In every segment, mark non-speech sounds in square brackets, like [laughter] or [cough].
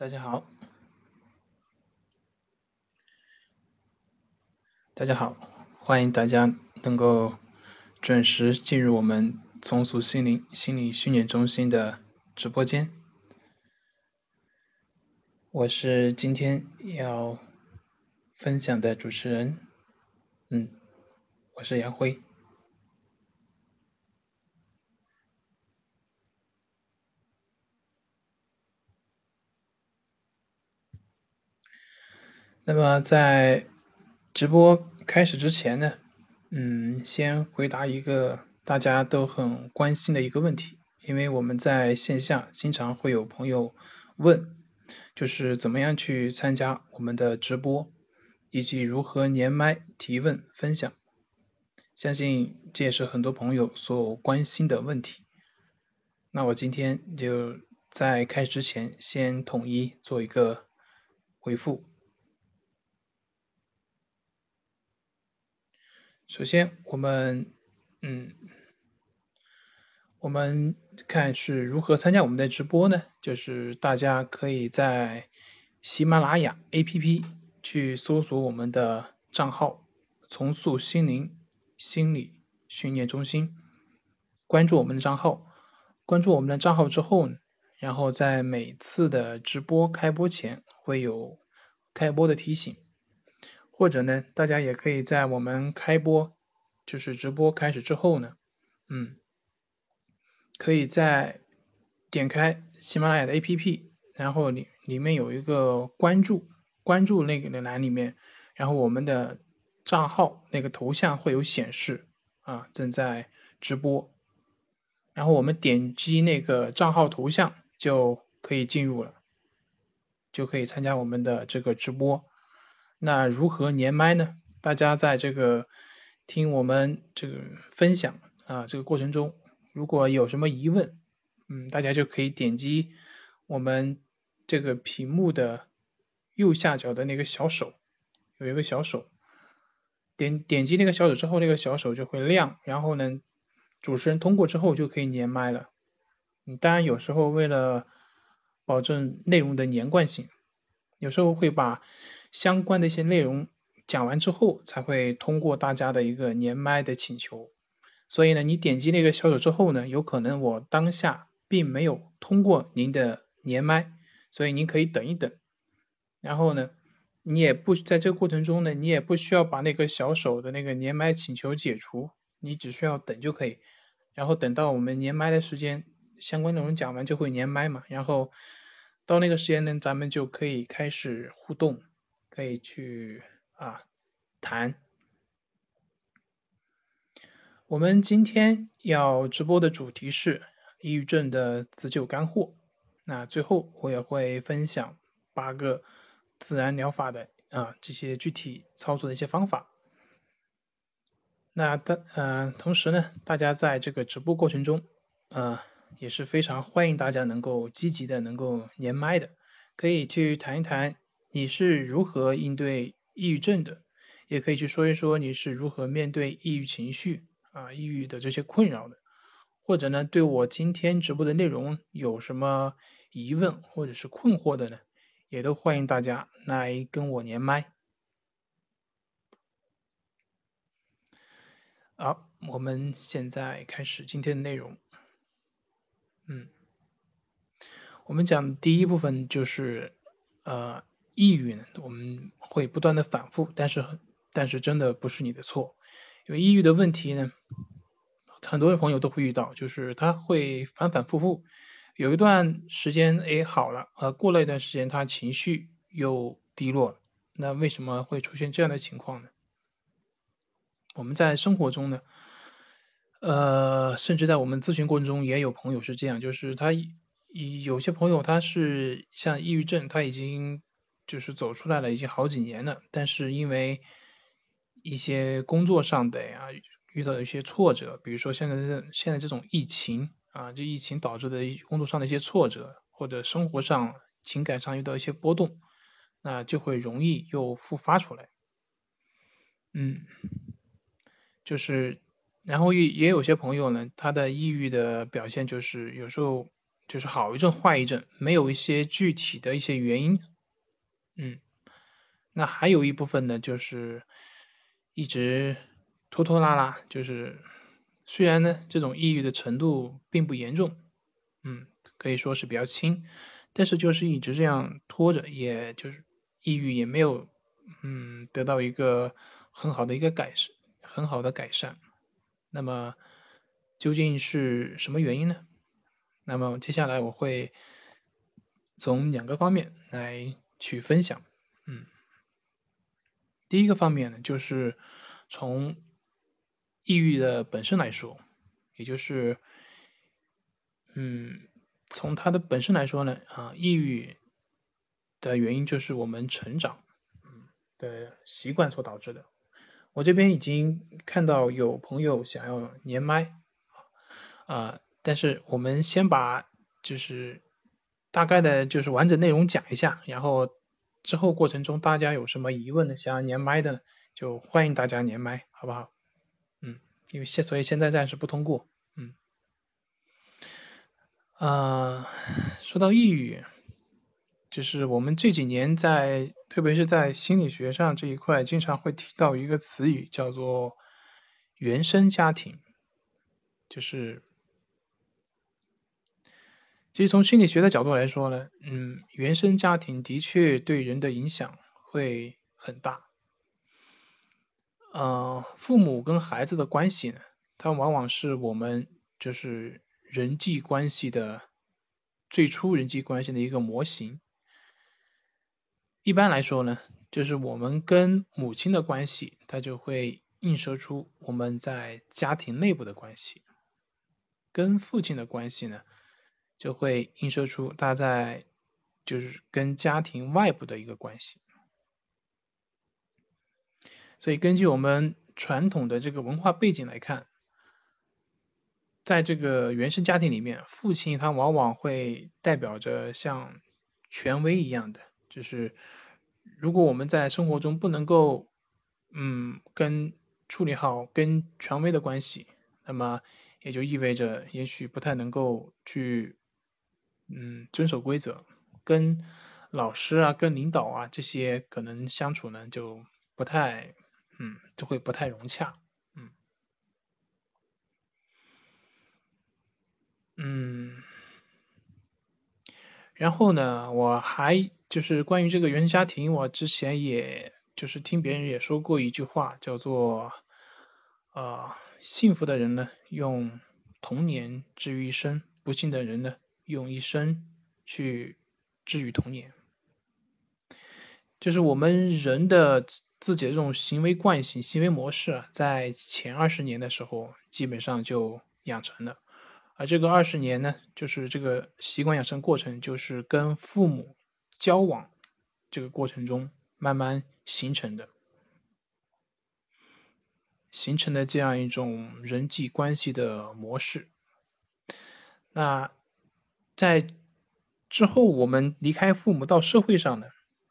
大家好，大家好，欢迎大家能够准时进入我们重塑心灵心理训练中心的直播间。我是今天要分享的主持人，嗯，我是杨辉。那么在直播开始之前呢，嗯，先回答一个大家都很关心的一个问题，因为我们在线下经常会有朋友问，就是怎么样去参加我们的直播，以及如何连麦提问分享，相信这也是很多朋友所关心的问题。那我今天就在开始之前，先统一做一个回复。首先，我们嗯，我们看是如何参加我们的直播呢？就是大家可以在喜马拉雅 APP 去搜索我们的账号“重塑心灵心理训练中心”，关注我们的账号。关注我们的账号之后，然后在每次的直播开播前会有开播的提醒。或者呢，大家也可以在我们开播，就是直播开始之后呢，嗯，可以在点开喜马拉雅的 APP，然后里里面有一个关注，关注那个的栏里面，然后我们的账号那个头像会有显示啊正在直播，然后我们点击那个账号头像就可以进入了，就可以参加我们的这个直播。那如何连麦呢？大家在这个听我们这个分享啊这个过程中，如果有什么疑问，嗯，大家就可以点击我们这个屏幕的右下角的那个小手，有一个小手，点点击那个小手之后，那个小手就会亮，然后呢，主持人通过之后就可以连麦了。嗯，当然有时候为了保证内容的连贯性，有时候会把相关的一些内容讲完之后，才会通过大家的一个连麦的请求。所以呢，你点击那个小手之后呢，有可能我当下并没有通过您的连麦，所以您可以等一等。然后呢，你也不在这个过程中呢，你也不需要把那个小手的那个连麦请求解除，你只需要等就可以。然后等到我们连麦的时间，相关内容讲完就会连麦嘛。然后到那个时间呢，咱们就可以开始互动。可以去啊谈。我们今天要直播的主题是抑郁症的自救干货。那最后我也会分享八个自然疗法的啊这些具体操作的一些方法。那的嗯同时呢，大家在这个直播过程中啊也是非常欢迎大家能够积极的能够连麦的，可以去谈一谈。你是如何应对抑郁症的？也可以去说一说你是如何面对抑郁情绪啊、抑郁的这些困扰的，或者呢，对我今天直播的内容有什么疑问或者是困惑的呢？也都欢迎大家来跟我连麦。好，我们现在开始今天的内容。嗯，我们讲第一部分就是呃。抑郁呢，我们会不断的反复，但是但是真的不是你的错，因为抑郁的问题呢，很多的朋友都会遇到，就是他会反反复复，有一段时间哎好了，呃过了一段时间他情绪又低落了，那为什么会出现这样的情况呢？我们在生活中呢，呃甚至在我们咨询过程中也有朋友是这样，就是他有些朋友他是像抑郁症，他已经。就是走出来了已经好几年了，但是因为一些工作上的呀遇到一些挫折，比如说现在这现在这种疫情啊，这疫情导致的工作上的一些挫折，或者生活上情感上遇到一些波动，那就会容易又复发出来。嗯，就是然后也也有些朋友呢，他的抑郁的表现就是有时候就是好一阵坏一阵，没有一些具体的一些原因。嗯，那还有一部分呢，就是一直拖拖拉拉，就是虽然呢这种抑郁的程度并不严重，嗯，可以说是比较轻，但是就是一直这样拖着，也就是抑郁也没有嗯得到一个很好的一个改善，很好的改善。那么究竟是什么原因呢？那么接下来我会从两个方面来去分享，嗯，第一个方面呢，就是从抑郁的本身来说，也就是，嗯，从它的本身来说呢，啊，抑郁的原因就是我们成长，嗯的习惯所导致的。我这边已经看到有朋友想要连麦，啊。但是我们先把就是大概的就是完整内容讲一下，然后之后过程中大家有什么疑问的想要连麦的，就欢迎大家连麦，好不好？嗯，因为现所以现在暂时不通过，嗯。啊，说到抑郁，就是我们这几年在特别是在心理学上这一块，经常会提到一个词语叫做原生家庭，就是。其实从心理学的角度来说呢，嗯，原生家庭的确对人的影响会很大。呃，父母跟孩子的关系呢，它往往是我们就是人际关系的最初人际关系的一个模型。一般来说呢，就是我们跟母亲的关系，它就会映射出我们在家庭内部的关系。跟父亲的关系呢？就会映射出他在就是跟家庭外部的一个关系，所以根据我们传统的这个文化背景来看，在这个原生家庭里面，父亲他往往会代表着像权威一样的，就是如果我们在生活中不能够嗯跟处理好跟权威的关系，那么也就意味着也许不太能够去。嗯，遵守规则，跟老师啊、跟领导啊这些可能相处呢就不太，嗯，就会不太融洽，嗯，嗯，然后呢，我还就是关于这个原生家庭，我之前也就是听别人也说过一句话，叫做，呃，幸福的人呢用童年治愈一生，不幸的人呢。用一生去治愈童年，就是我们人的自己的这种行为惯性、行为模式啊，在前二十年的时候基本上就养成了，而这个二十年呢，就是这个习惯养成过程，就是跟父母交往这个过程中慢慢形成的，形成的这样一种人际关系的模式，那。在之后，我们离开父母到社会上呢，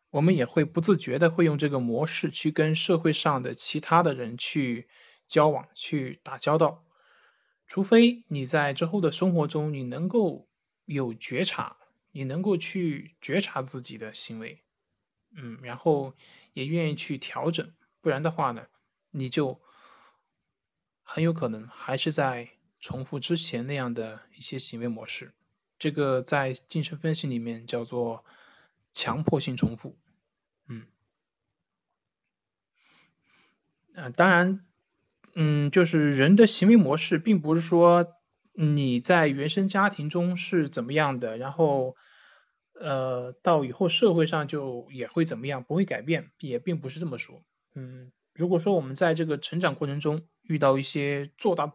我们也会不自觉的会用这个模式去跟社会上的其他的人去交往、去打交道。除非你在之后的生活中，你能够有觉察，你能够去觉察自己的行为，嗯，然后也愿意去调整，不然的话呢，你就很有可能还是在重复之前那样的一些行为模式。这个在精神分析里面叫做强迫性重复，嗯，啊，当然，嗯，就是人的行为模式，并不是说你在原生家庭中是怎么样的，然后，呃，到以后社会上就也会怎么样，不会改变，也并不是这么说，嗯，如果说我们在这个成长过程中遇到一些做大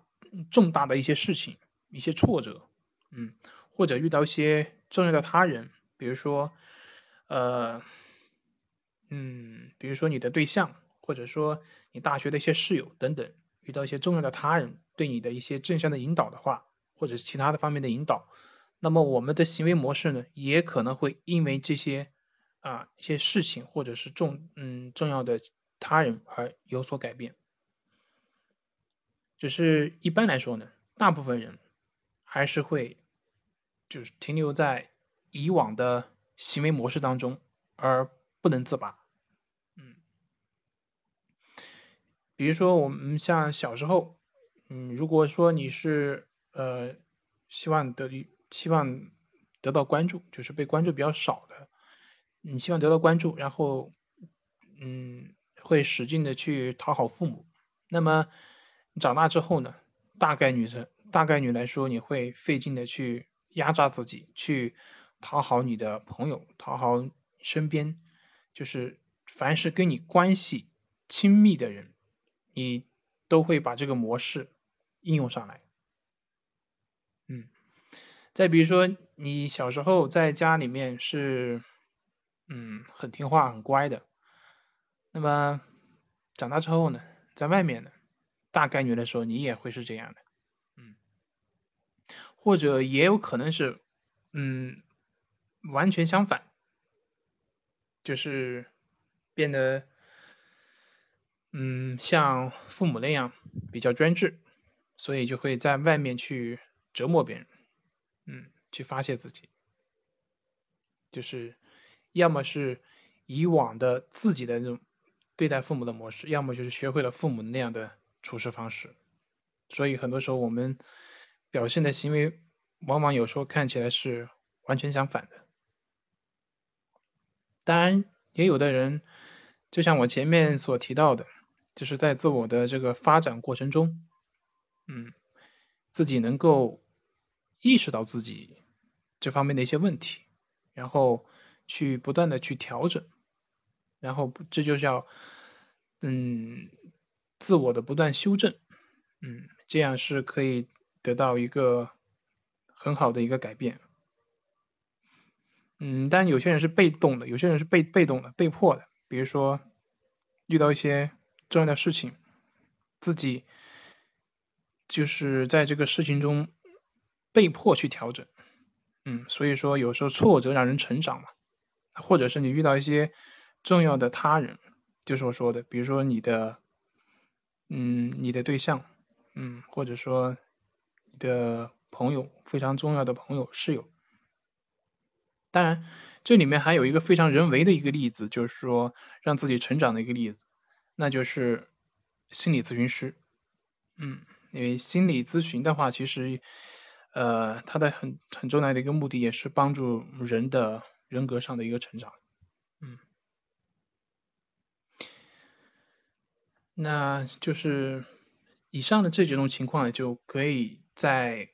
重大的一些事情，一些挫折，嗯。或者遇到一些重要的他人，比如说，呃，嗯，比如说你的对象，或者说你大学的一些室友等等，遇到一些重要的他人对你的一些正向的引导的话，或者是其他的方面的引导，那么我们的行为模式呢，也可能会因为这些啊一些事情或者是重嗯重要的他人而有所改变。只是一般来说呢，大部分人还是会。就是停留在以往的行为模式当中，而不能自拔。嗯，比如说我们像小时候，嗯，如果说你是呃希望得希望得到关注，就是被关注比较少的，你希望得到关注，然后嗯会使劲的去讨好父母，那么长大之后呢，大概女生大概率来说，你会费劲的去压榨自己，去讨好你的朋友，讨好身边，就是凡是跟你关系亲密的人，你都会把这个模式应用上来。嗯，再比如说，你小时候在家里面是嗯很听话、很乖的，那么长大之后呢，在外面呢，大概率的时候你也会是这样的。或者也有可能是，嗯，完全相反，就是变得，嗯，像父母那样比较专制，所以就会在外面去折磨别人，嗯，去发泄自己，就是要么是以往的自己的那种对待父母的模式，要么就是学会了父母那样的处事方式，所以很多时候我们。表现的行为往往有时候看起来是完全相反的。当然，也有的人，就像我前面所提到的，就是在自我的这个发展过程中，嗯，自己能够意识到自己这方面的一些问题，然后去不断的去调整，然后这就叫嗯自我的不断修正，嗯，这样是可以。得到一个很好的一个改变，嗯，但有些人是被动的，有些人是被被动的、被迫的。比如说遇到一些重要的事情，自己就是在这个事情中被迫去调整，嗯，所以说有时候挫折让人成长嘛，或者是你遇到一些重要的他人，就是我说的，比如说你的，嗯，你的对象，嗯，或者说。的朋友，非常重要的朋友、室友。当然，这里面还有一个非常人为的一个例子，就是说让自己成长的一个例子，那就是心理咨询师。嗯，因为心理咨询的话，其实呃，它的很很重要的一个目的，也是帮助人的人格上的一个成长。嗯，那就是以上的这几种情况，就可以。在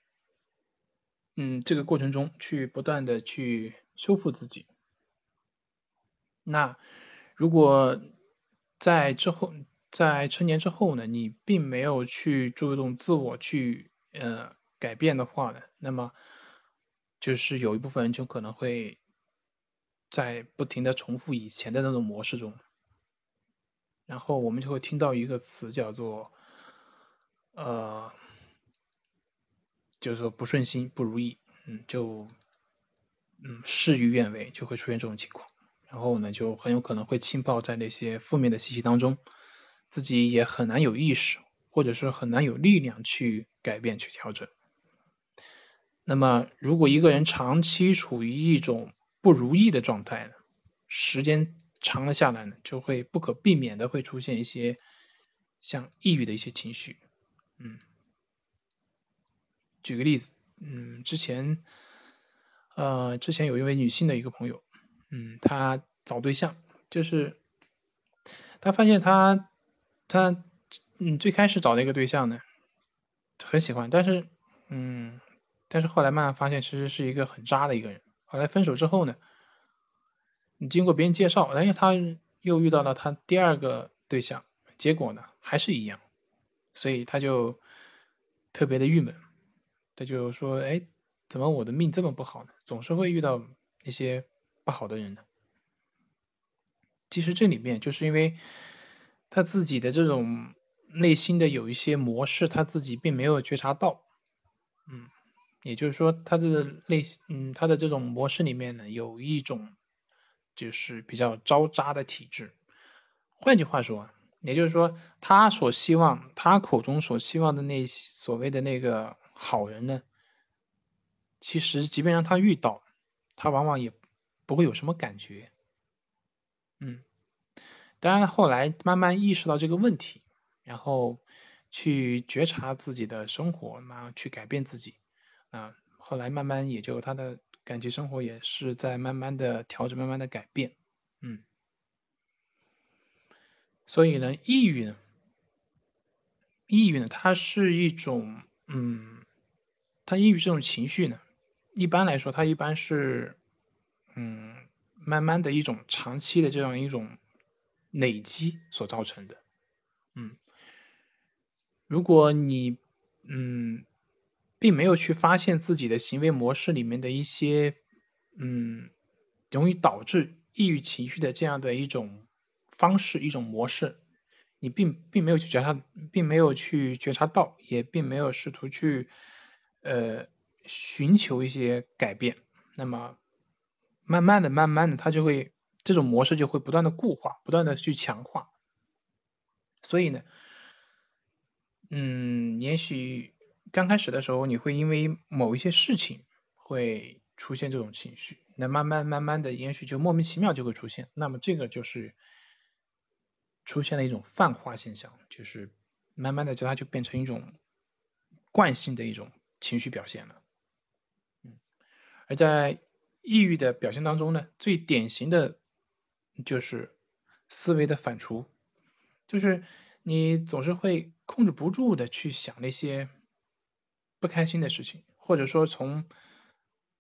嗯这个过程中，去不断的去修复自己。那如果在之后，在成年之后呢，你并没有去注重自我去呃改变的话呢，那么就是有一部分人就可能会在不停的重复以前的那种模式中，然后我们就会听到一个词叫做呃。就是说不顺心、不如意，嗯，就嗯事与愿违，就会出现这种情况。然后呢，就很有可能会浸泡在那些负面的信息当中，自己也很难有意识，或者是很难有力量去改变、去调整。那么，如果一个人长期处于一种不如意的状态呢，时间长了下来呢，就会不可避免的会出现一些像抑郁的一些情绪，嗯。举个例子，嗯，之前，呃，之前有一位女性的一个朋友，嗯，她找对象，就是她发现她，她，嗯，最开始找那个对象呢，很喜欢，但是，嗯，但是后来慢慢发现，其实是一个很渣的一个人。后来分手之后呢，你经过别人介绍，哎，她又遇到了她第二个对象，结果呢，还是一样，所以她就特别的郁闷。他就说：“哎，怎么我的命这么不好呢？总是会遇到一些不好的人呢？”其实这里面就是因为他自己的这种内心的有一些模式，他自己并没有觉察到。嗯，也就是说，他的内心嗯他的这种模式里面呢，有一种就是比较招渣的体质。换句话说，也就是说，他所希望他口中所希望的那所谓的那个。好人呢，其实即便让他遇到，他往往也不会有什么感觉。嗯，当然后来慢慢意识到这个问题，然后去觉察自己的生活，然后去改变自己啊。后来慢慢也就他的感情生活也是在慢慢的调整，慢慢的改变。嗯，所以呢，抑郁呢，抑郁呢，它是一种，嗯，他抑郁这种情绪呢，一般来说，他一般是，嗯，慢慢的一种长期的这样一种累积所造成的。嗯，如果你，嗯，并没有去发现自己的行为模式里面的一些，嗯，容易导致。抑郁情绪的这样的一种方式、一种模式，你并并没有去觉察，并没有去觉察到，也并没有试图去呃寻求一些改变，那么慢慢的、慢慢的，他就会这种模式就会不断的固化，不断的去强化。所以呢，嗯，也许刚开始的时候，你会因为某一些事情会出现这种情绪。那慢慢慢慢的，也许就莫名其妙就会出现，那么这个就是出现了一种泛化现象，就是慢慢的就它就变成一种惯性的一种情绪表现了。嗯，而在抑郁的表现当中呢，最典型的就是思维的反刍，就是你总是会控制不住的去想那些不开心的事情，或者说从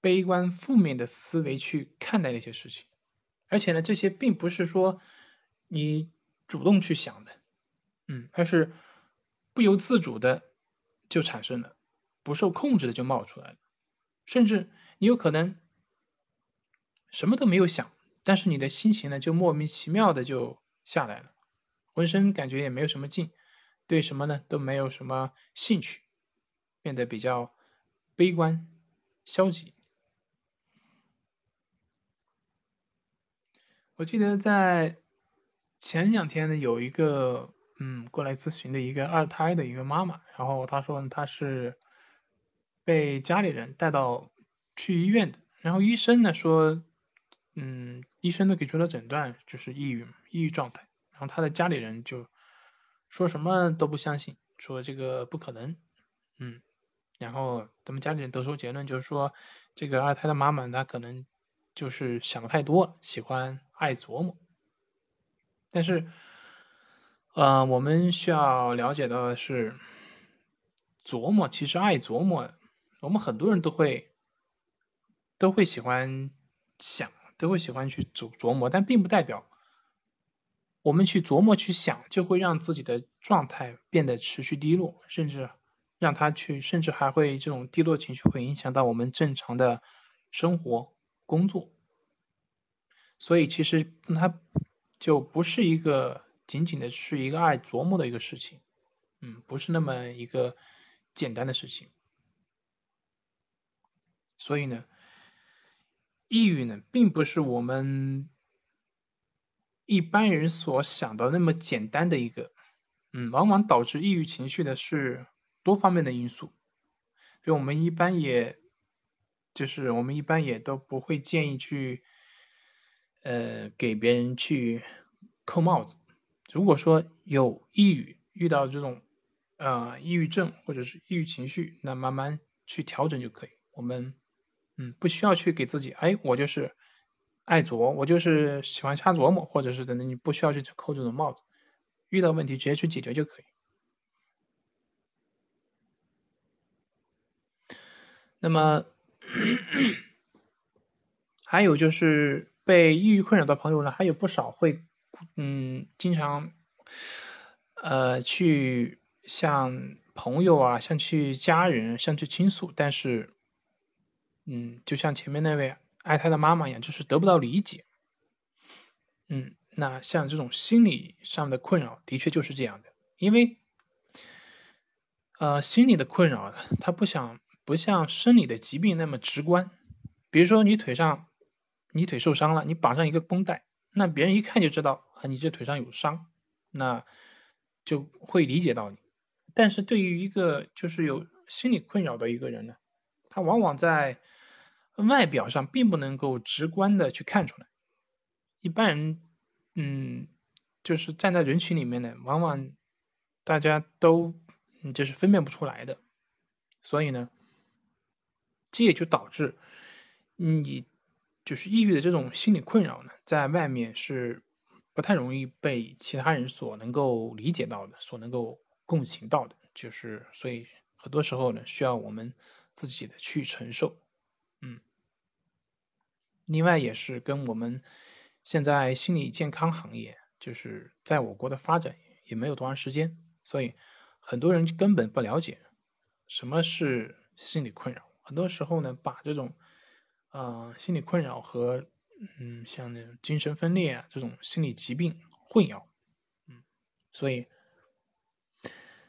悲观负面的思维去看待那些事情，而且呢，这些并不是说你主动去想的，嗯，而是不由自主的就产生了，不受控制的就冒出来了，甚至你有可能什么都没有想，但是你的心情呢就莫名其妙的就下来了，浑身感觉也没有什么劲，对什么呢都没有什么兴趣，变得比较悲观消极。我记得在前两天呢，有一个嗯过来咨询的一个二胎的一个妈妈，然后她说她是被家里人带到去医院的，然后医生呢说嗯医生呢给出了诊断就是抑郁抑郁状态，然后他的家里人就说什么都不相信，说这个不可能，嗯，然后他们家里人得出结论就是说这个二胎的妈妈她可能。就是想的太多，喜欢爱琢磨。但是，呃，我们需要了解到的是，琢磨其实爱琢磨，我们很多人都会都会喜欢想，都会喜欢去琢琢磨，但并不代表我们去琢磨去想就会让自己的状态变得持续低落，甚至让他去，甚至还会这种低落情绪会影响到我们正常的生活。工作，所以其实它就不是一个仅仅的是一个爱琢磨的一个事情，嗯，不是那么一个简单的事情。所以呢，抑郁呢，并不是我们一般人所想的那么简单的一个，嗯，往往导致抑郁情绪的是多方面的因素，所以我们一般也。就是我们一般也都不会建议去，呃，给别人去扣帽子。如果说有抑郁，遇到这种呃抑郁症或者是抑郁情绪，那慢慢去调整就可以。我们嗯不需要去给自己，哎，我就是爱琢磨，我就是喜欢瞎琢磨，或者是等等，你不需要去扣这种帽子。遇到问题直接去解决就可以。那么。[coughs] 还有就是被抑郁困扰的朋友呢，还有不少会嗯经常呃去向朋友啊，像去家人，像去倾诉，但是嗯就像前面那位爱他的妈妈一样，就是得不到理解。嗯，那像这种心理上的困扰，的确就是这样的，因为呃心理的困扰，他不想。不像生理的疾病那么直观，比如说你腿上，你腿受伤了，你绑上一个绷带，那别人一看就知道啊，你这腿上有伤，那就会理解到你。但是对于一个就是有心理困扰的一个人呢，他往往在外表上并不能够直观的去看出来。一般人，嗯，就是站在人群里面呢，往往大家都嗯就是分辨不出来的。所以呢，这也就导致你就是抑郁的这种心理困扰呢，在外面是不太容易被其他人所能够理解到的，所能够共情到的。就是所以很多时候呢，需要我们自己的去承受。嗯，另外也是跟我们现在心理健康行业，就是在我国的发展也没有多长时间，所以很多人根本不了解。什么是心理困扰？很多时候呢，把这种呃心理困扰和嗯像那种精神分裂啊这种心理疾病混淆，嗯，所以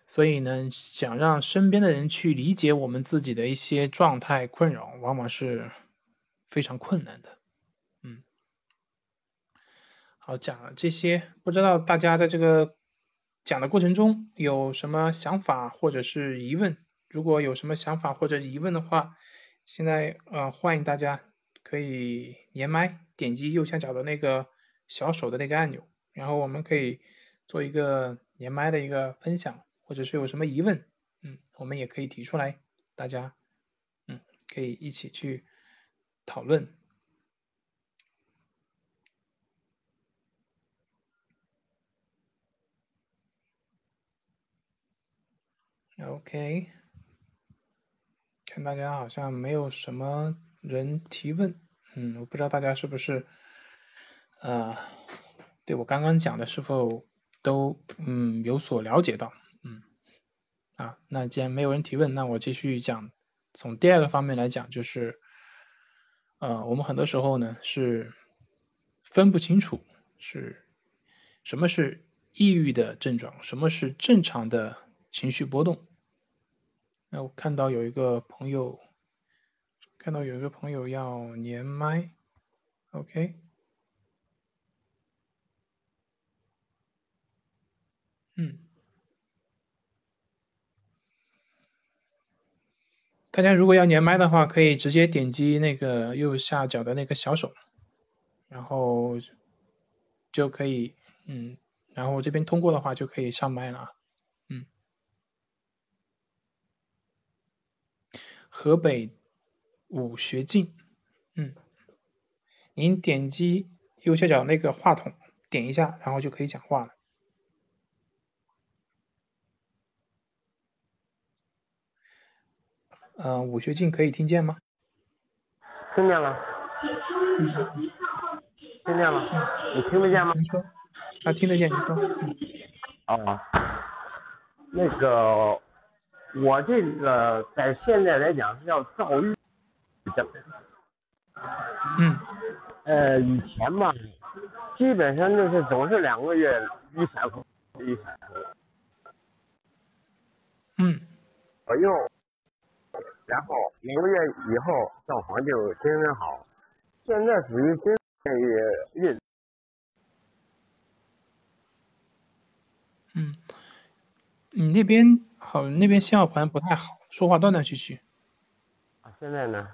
所以呢，想让身边的人去理解我们自己的一些状态困扰，往往是非常困难的，嗯。好，讲了这些，不知道大家在这个讲的过程中有什么想法或者是疑问？如果有什么想法或者疑问的话，现在呃欢迎大家可以连麦，点击右下角的那个小手的那个按钮，然后我们可以做一个连麦的一个分享，或者是有什么疑问，嗯，我们也可以提出来，大家嗯可以一起去讨论。OK。看大家好像没有什么人提问，嗯，我不知道大家是不是呃对我刚刚讲的是否都嗯有所了解到，嗯啊，那既然没有人提问，那我继续讲，从第二个方面来讲，就是呃我们很多时候呢是分不清楚是什么是抑郁的症状，什么是正常的情绪波动。那我看到有一个朋友，看到有一个朋友要连麦，OK，嗯，大家如果要连麦的话，可以直接点击那个右下角的那个小手，然后就可以，嗯，然后这边通过的话就可以上麦了。嗯河北武学进，嗯，您点击右下角那个话筒，点一下，然后就可以讲话了。嗯，武学静可以听见吗？听见了。听见了。你听得见吗？您说。啊，听得见，你说。哦。那个。我这个在现在来讲是叫躁郁症。嗯。呃，以前嘛，基本上就是总是两个月一闪婚，一闪婚。嗯。左右，然后两个月以后状况就真正好，现在属于精神也运。嗯，你那边？好，那边信号好像不太好，说话断断续续。啊，现在呢？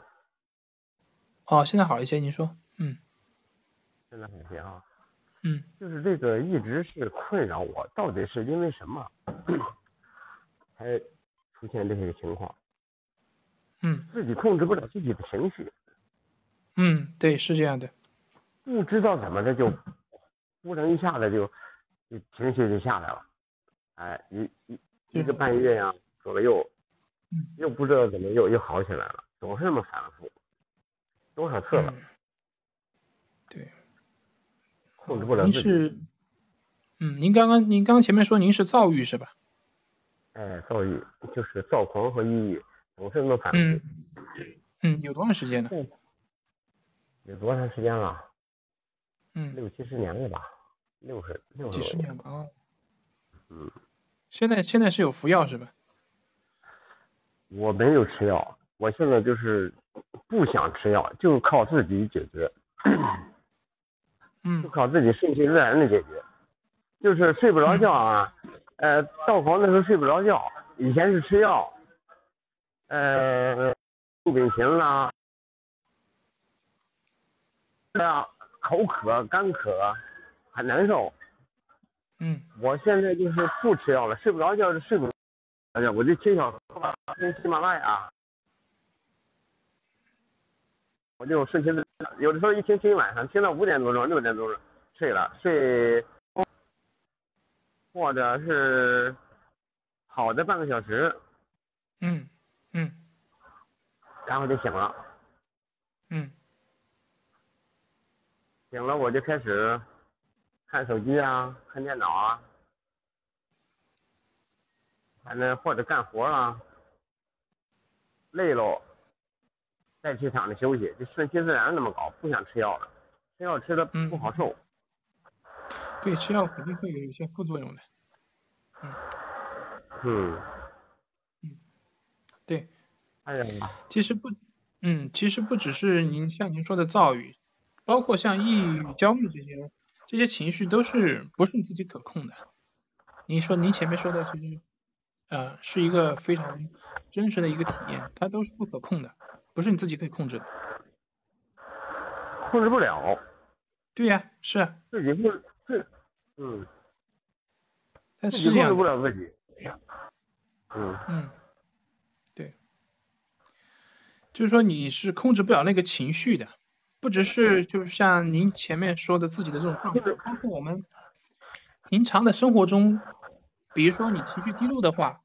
哦，现在好一些，您说，嗯。现在好一些啊。嗯。就是这个一直是困扰我，到底是因为什么，[coughs] 才出现这些情况？嗯。自己控制不了自己的情绪。嗯，对，是这样的。不知道怎么的就，忽然一下子就，就情绪就下来了，哎，一一。一个半月呀，左右，又不知道怎么又又好起来了，总是那么反复，多少次了？对，控制不了自己。您是，嗯，您刚刚您刚前面说您是躁郁是吧？哎，躁郁就是躁狂和抑郁，总是那么反复。嗯，嗯，有多长时间了？有多长时间了？嗯，六七十年了吧？六十六十。几十年吧啊。嗯。现在现在是有服药是吧？我没有吃药，我现在就是不想吃药，就靠自己解决。嗯。就靠自己顺其自然的解决，就是睡不着觉啊，呃，到房的时候睡不着觉，以前是吃药，呃，不冰淇淋啦，这样口渴、干渴，很难受。嗯，我现在就是不吃药了，睡不着觉就睡不着觉，我就听小说听喜马拉雅，我就顺其自然，有的时候一听听一晚上，听到五点多钟、六点多钟睡了，睡，或者是好的半个小时，嗯嗯，然后就醒了，嗯。醒了我就开始看手机啊，看电脑啊，反正或者干活啊，累喽，再去躺着休息，就顺其自然那么搞，不想吃药了，吃药吃的不好受。对，吃药肯定会有一些副作用的。嗯嗯，嗯，对，哎呀，其实不，嗯，其实不只是您像您说的躁郁，包括像抑郁、焦虑这些这些情绪都是不是你自己可控的。您说您前面说的其实呃是一个非常真实的一个体验，它都是不可控的，不是你自己可以控制的。控制不了，对呀，是啊，自己控是，嗯，它自己控制。不了自己。嗯嗯，对，就是说你是控制不了那个情绪的，不只是就是像您前面说的自己的这种状态，包括我们平常的生活中，比如说你情绪低落的话，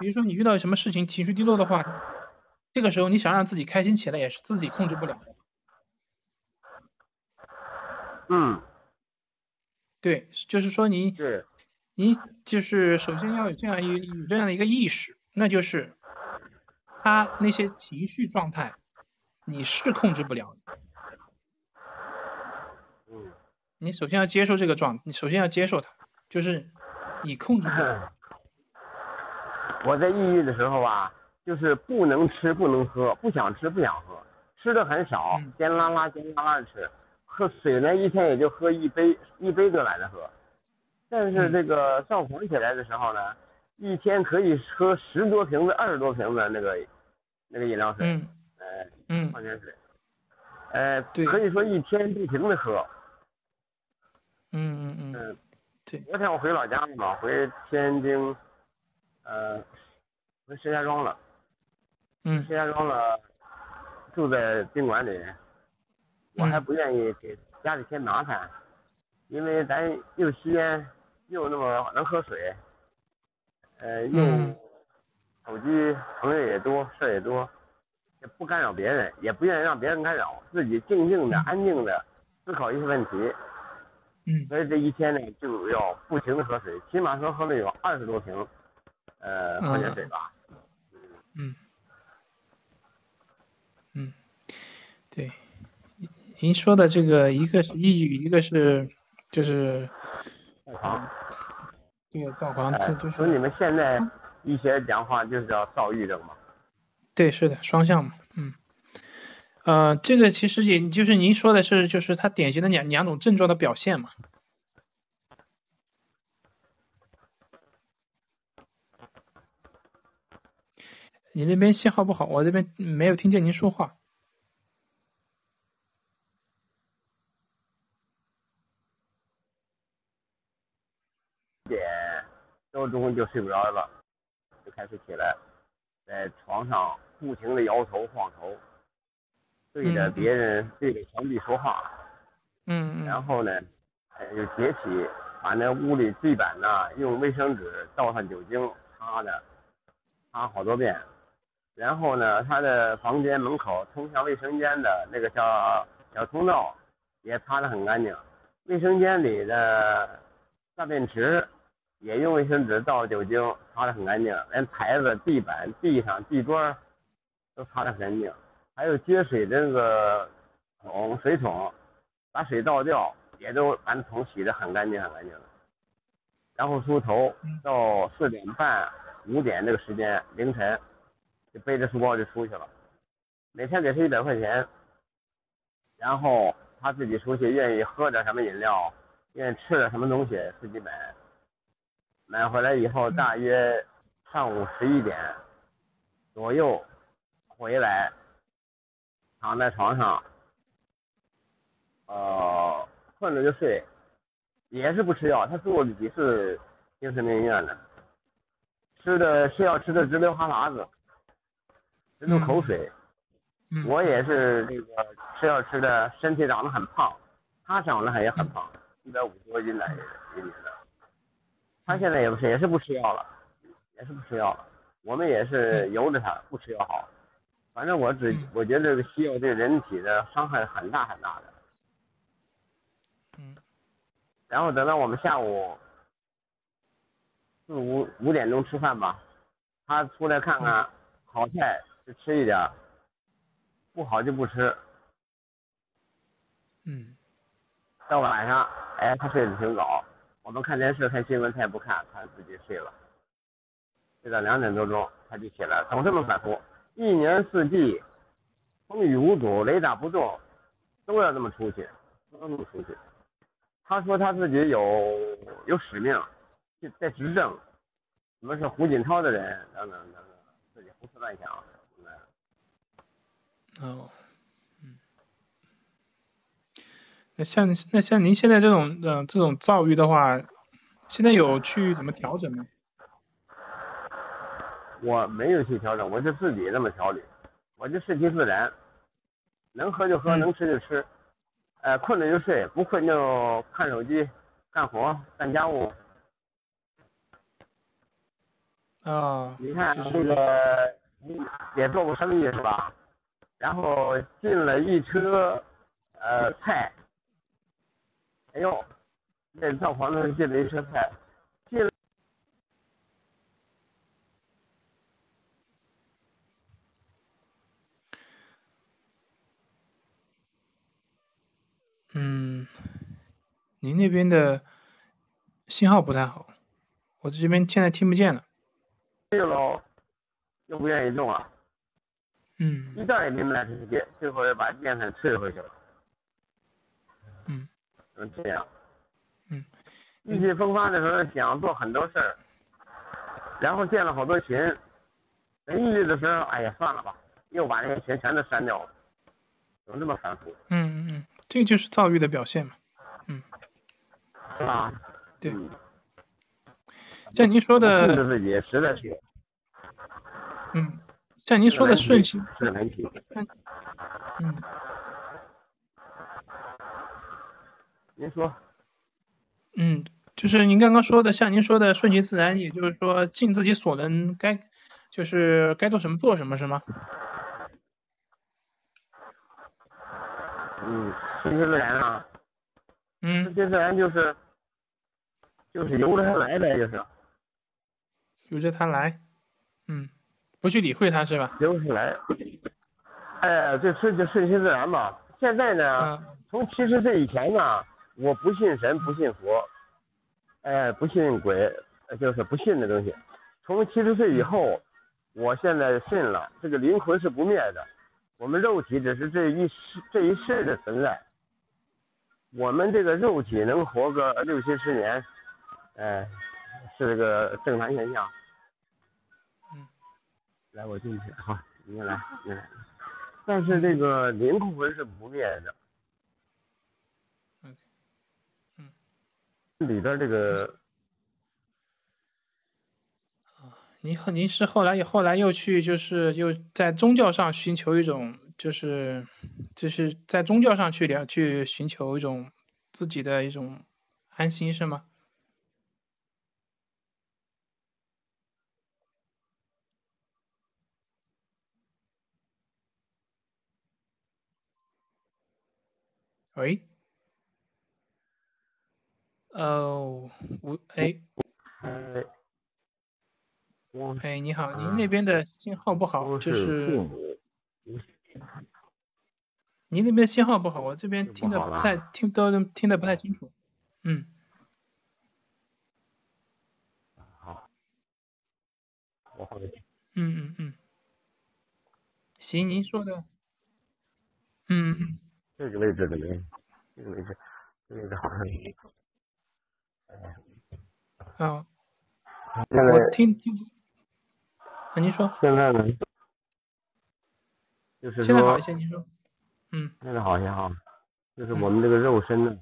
比如说你遇到什么事情情绪低落的话，这个时候你想让自己开心起来也是自己控制不了的。嗯，对，就是说你对，你就是首先要有这样一有这样的一个意识，那就是他那些情绪状态你是控制不了的。嗯，你首先要接受这个状，你首先要接受它，就是你控制不了。我在抑郁的时候啊，就是不能吃不能喝，不想吃不想喝，吃的很少嗯，尖拉拉尖拉拉的吃，喝水呢一天也就喝一杯，一杯都懒得喝。但是嗯这个上火起来的时候呢，一天可以喝十多瓶子、二十多瓶子那个那个饮料水，嗯呃，嗯。矿泉水，呃，对。可以说一天不停的喝。嗯嗯嗯，嗯，对。昨天我回老家了嘛，回天津，呃，回石家庄了。嗯。石家庄了，住在宾馆里，我还嗯不愿意给家里添麻烦，因为咱又吸烟，又那么能喝水，呃，又嗯手机朋友也多，事儿也多，也不干扰别人，也不愿意让别人干扰，自己静静的、嗯安静的思考一些问题。嗯所以这一天呢，就要不停的喝水，起码说喝了有二十多瓶，呃，矿泉水吧。嗯嗯，对，您说的这个一个是抑郁，一个是就是躁狂。这个躁狂，哎这就说你们现在医学讲话就是要躁郁症嘛。对，是的，双向嘛，嗯。呃，这个其实也就是您说的是，就是它典型的两两种症状的表现嘛。你那边信号不好，我这边没有听见您说话。点多钟就睡不着了，就开始起来，在床上不停的摇头晃头，对着嗯。别人、对着墙壁说话，嗯嗯。然后呢，呃就解体，把那屋里地板呢用卫生纸倒上酒精擦的，擦好多遍。然后呢，他的房间门口通向卫生间的那个小小通道也擦得很干净，卫生间里的大便池也用卫生纸倒酒精擦得很干净，连台子、地板、地上、地砖都擦得很干净，还有接水的那个桶水桶，把水倒掉也都把那桶洗得很干净很干净的。然后梳头到四点半五点这个时间凌晨，就背着书包就出去了，每天给他一百块钱，然后他自己出去愿意喝点什么饮料，愿意吃点什么东西自己买，买回来以后大约上午十一点左右，回来，躺在床上，呃，困了就睡，也是不吃药。他住了几次精神病院的，吃的吃药吃的直流哈喇子，直流口水。我也是这个吃药吃的，身体长得很胖，他长得还也很胖，一百五十多斤来一年的。他现在也不是，也是不吃药了，也是不吃药了。我们也是由着他不吃药好。反正我只我觉得这个西药对人体的伤害很大很大的。嗯。然后等到我们下午四五五点钟吃饭吧，他出来看看，好菜就吃一点。不好就不吃，嗯，到晚上，哎，他睡得挺早，我们看电视看新闻他也不看，他自己睡了，睡到两点多钟他就起来，总这么反复，一年四季，风雨无阻，雷打不动，都要这么出去，都这么出去。他说他自己有有使命，在执政，什么是胡锦涛的人等等等等，自己胡思乱想。哦，嗯，那像那像您现在这种呃这种躁郁的话，现在有去怎么调整吗？我没有去调整，我就自己这么调理，我就顺其自然，能喝就喝，能吃就吃，呃，困了就睡，不困就看手机、干活、干家务。啊，你看这个也做过生意是吧？然后进了一车呃菜，哎呦，那灶房子进了一车菜，进，嗯，您那边的信号不太好，我这边现在听不见了。对喽，又不愿意动啊。嗯，一点也明不来这些最后又把电线退回去了。嗯，嗯，这样。嗯，意气风发的时候想做很多事儿，然后建了好多群，等抑郁的时候，哎呀，算了吧，又把那些群全都删掉了，怎么这么反复？嗯嗯嗯，这就是躁郁的表现嘛。嗯。是吧？对。像您说的。控制自己实在是。嗯。像您说的顺心，是难题。嗯。您说。嗯，就是您刚刚说的，像您说的顺其自然，也就是说尽自己所能，该就是该做什么做什么，是吗？嗯，顺其自然啊。嗯。顺其自然就是就是由着它来呗，就是。由着它来，嗯。不去理会他是吧？由是来，哎，这顺就顺其自然吧。现在呢，从七十岁以前呢，我不信神，不信佛，哎，不信鬼，就是不信的东西。从七十岁以后，我现在信了，这个灵魂是不灭的，我们肉体只是这一世这一世的存在。我们这个肉体能活个六七十年，哎，是个正常现象。来，我进去，哈，你来，你来。但是这个灵魂是不灭的。嗯。嗯。里边这个。啊，您和您是后来又后来又去就是又在宗教上寻求一种就是就是在宗教上去了去寻求一种自己的一种安心是吗？喂，哦，我哎，哎，你好，您那边的信号不好，就是，您那边信号不好，我这边听的不太听都听的不太清楚，嗯，好，我回去，嗯嗯嗯，行，您说的，嗯嗯。这个位置的人，这个位置，这个位置好像。啊。我听听。啊，您说。现在呢？就是说。现在好一些，你说。嗯。现在好些哈，就是我们这个肉身呢，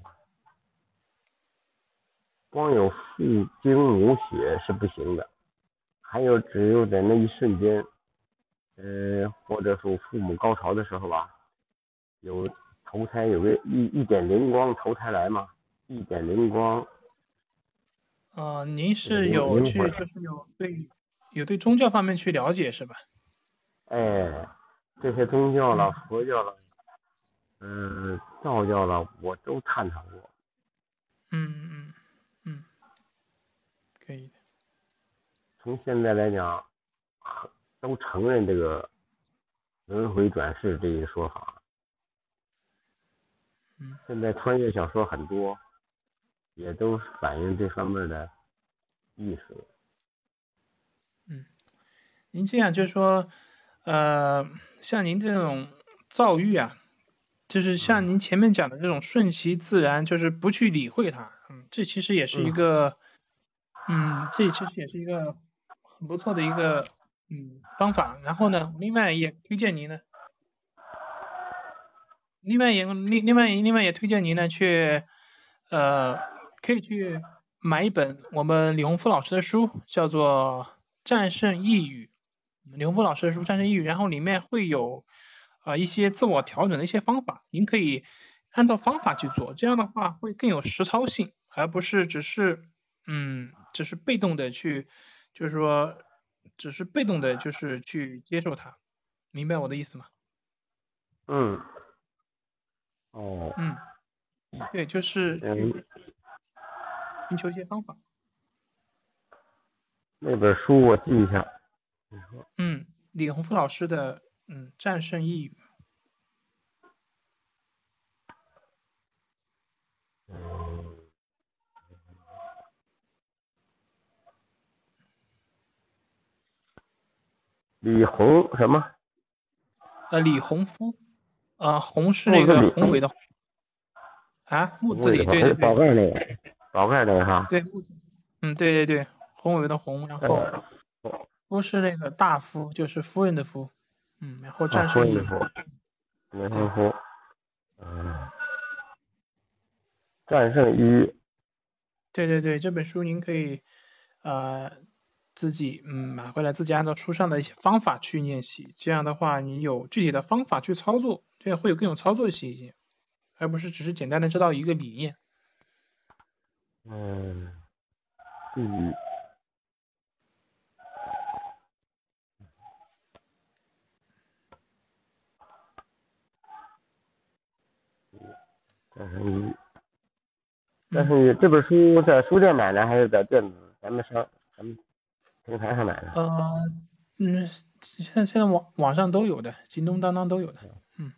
光有父精母血是不行的，还有只有在那一瞬间，呃，或者说父母高潮的时候吧，有投胎有个一一点灵光投胎来嘛，一点灵光。呃，您是有去就是有对有对宗教方面去了解是吧？哎，这些宗教了，佛教了，嗯，道教了，我都探讨过。嗯嗯嗯，可以。从现在来讲，都承认这个轮回转世这一说法。嗯。现在穿越小说很多。也都反映这方面的意思。嗯，您这样就是说，呃，像您这种躁郁啊，就是像您前面讲的这种顺其自然，就是不去理会它，嗯，这其实也是一个，嗯，这其实也是一个很不错的一个嗯方法。然后呢，另外也推荐您呢，另外也另另外另外也推荐您呢去，呃。可以去买一本我们李洪福老师的书，叫做《战胜抑郁》。李洪福老师的书《战胜抑郁》，然后里面会有啊一些自我调整的一些方法，您可以按照方法去做，这样的话会更有实操性，而不是只是嗯只是被动的去，就是说只是被动的，就是去接受它，明白我的意思吗？嗯。哦。嗯。对，就是。嗯。寻求一些方法。那本书我记一下。嗯，李洪福老师的嗯战胜抑郁。李洪什么？呃，李洪夫，啊，洪是那个宏伟的。啊，木字李，对对对。宝盖那个哈，对，嗯，对对对，宏伟的宏，然后夫是那个大夫，就是夫人的夫，嗯，然后战胜抑郁，年轻夫，嗯，战胜一，对对对，这本书您可以呃自己嗯买回来，自己按照书上的一些方法去练习，这样的话你有具体的方法去操作，这样会有更有操作性一些，而不是只是简单的知道一个理念。嗯，嗯，但是，但是这本书在书店买的还是在电子咱们商咱们平台上买的？呃，嗯，现在现在网网上都有的，京东、当当都有的。嗯。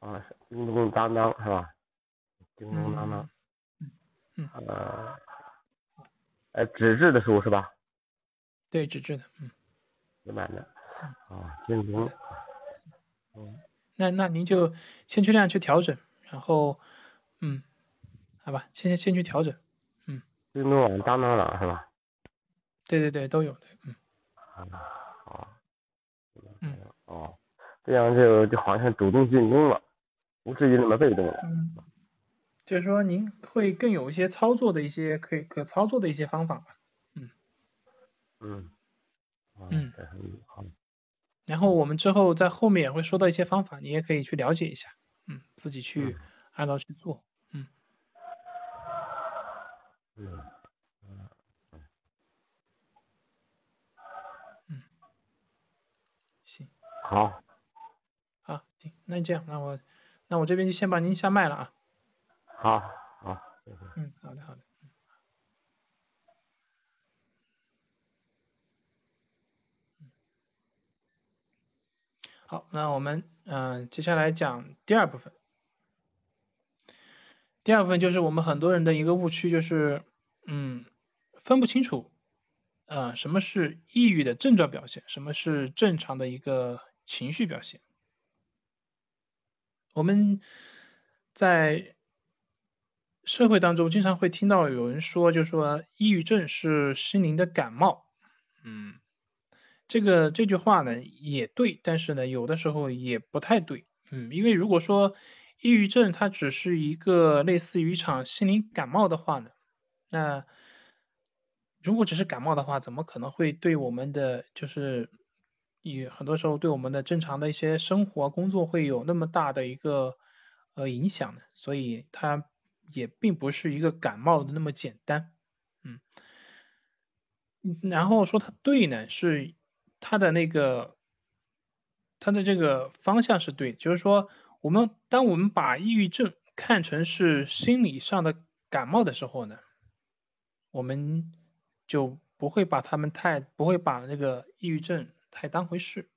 啊，京东、当当是吧？京东、当当。嗯呃，呃，纸质的书是吧？对，纸质的，嗯。纸板的。啊，进行。嗯。那那您就先去量去调整，然后，嗯，好吧，先先去调整，嗯。运动网、当当网是吧？对对对，都有的，嗯。好。嗯。哦，这样就就好像主动进攻了，不至于那么被动了。嗯。就是说，您会更有一些操作的一些可以可操作的一些方法吧，嗯，嗯，嗯，好，然后我们之后在后面也会说到一些方法，你也可以去了解一下，嗯，自己去按照去做，嗯，嗯，嗯，嗯，行，好，好，行，那就这样，那我那我这边就先把您下麦了啊。好，好，嗯，好的，好的，好，那我们嗯，接下来讲第二部分。第二部分就是我们很多人的一个误区，就是嗯，分不清楚啊，什么是抑郁的症状表现，什么是正常的一个情绪表现。我们在社会当中经常会听到有人说，就说抑郁症是心灵的感冒，嗯，这个这句话呢也对，但是呢有的时候也不太对，嗯，因为如果说抑郁症它只是一个类似于一场心灵感冒的话呢，那如果只是感冒的话，怎么可能会对我们的就是也很多时候对我们的正常的一些生活工作会有那么大的一个呃影响呢？所以它也并不是一个感冒的那么简单，嗯，然后说它对呢，是它的那个它的这个方向是对，就是说我们当我们把抑郁症看成是心理上的感冒的时候呢，我们就不会把他们太不会把那个抑郁症太当回事，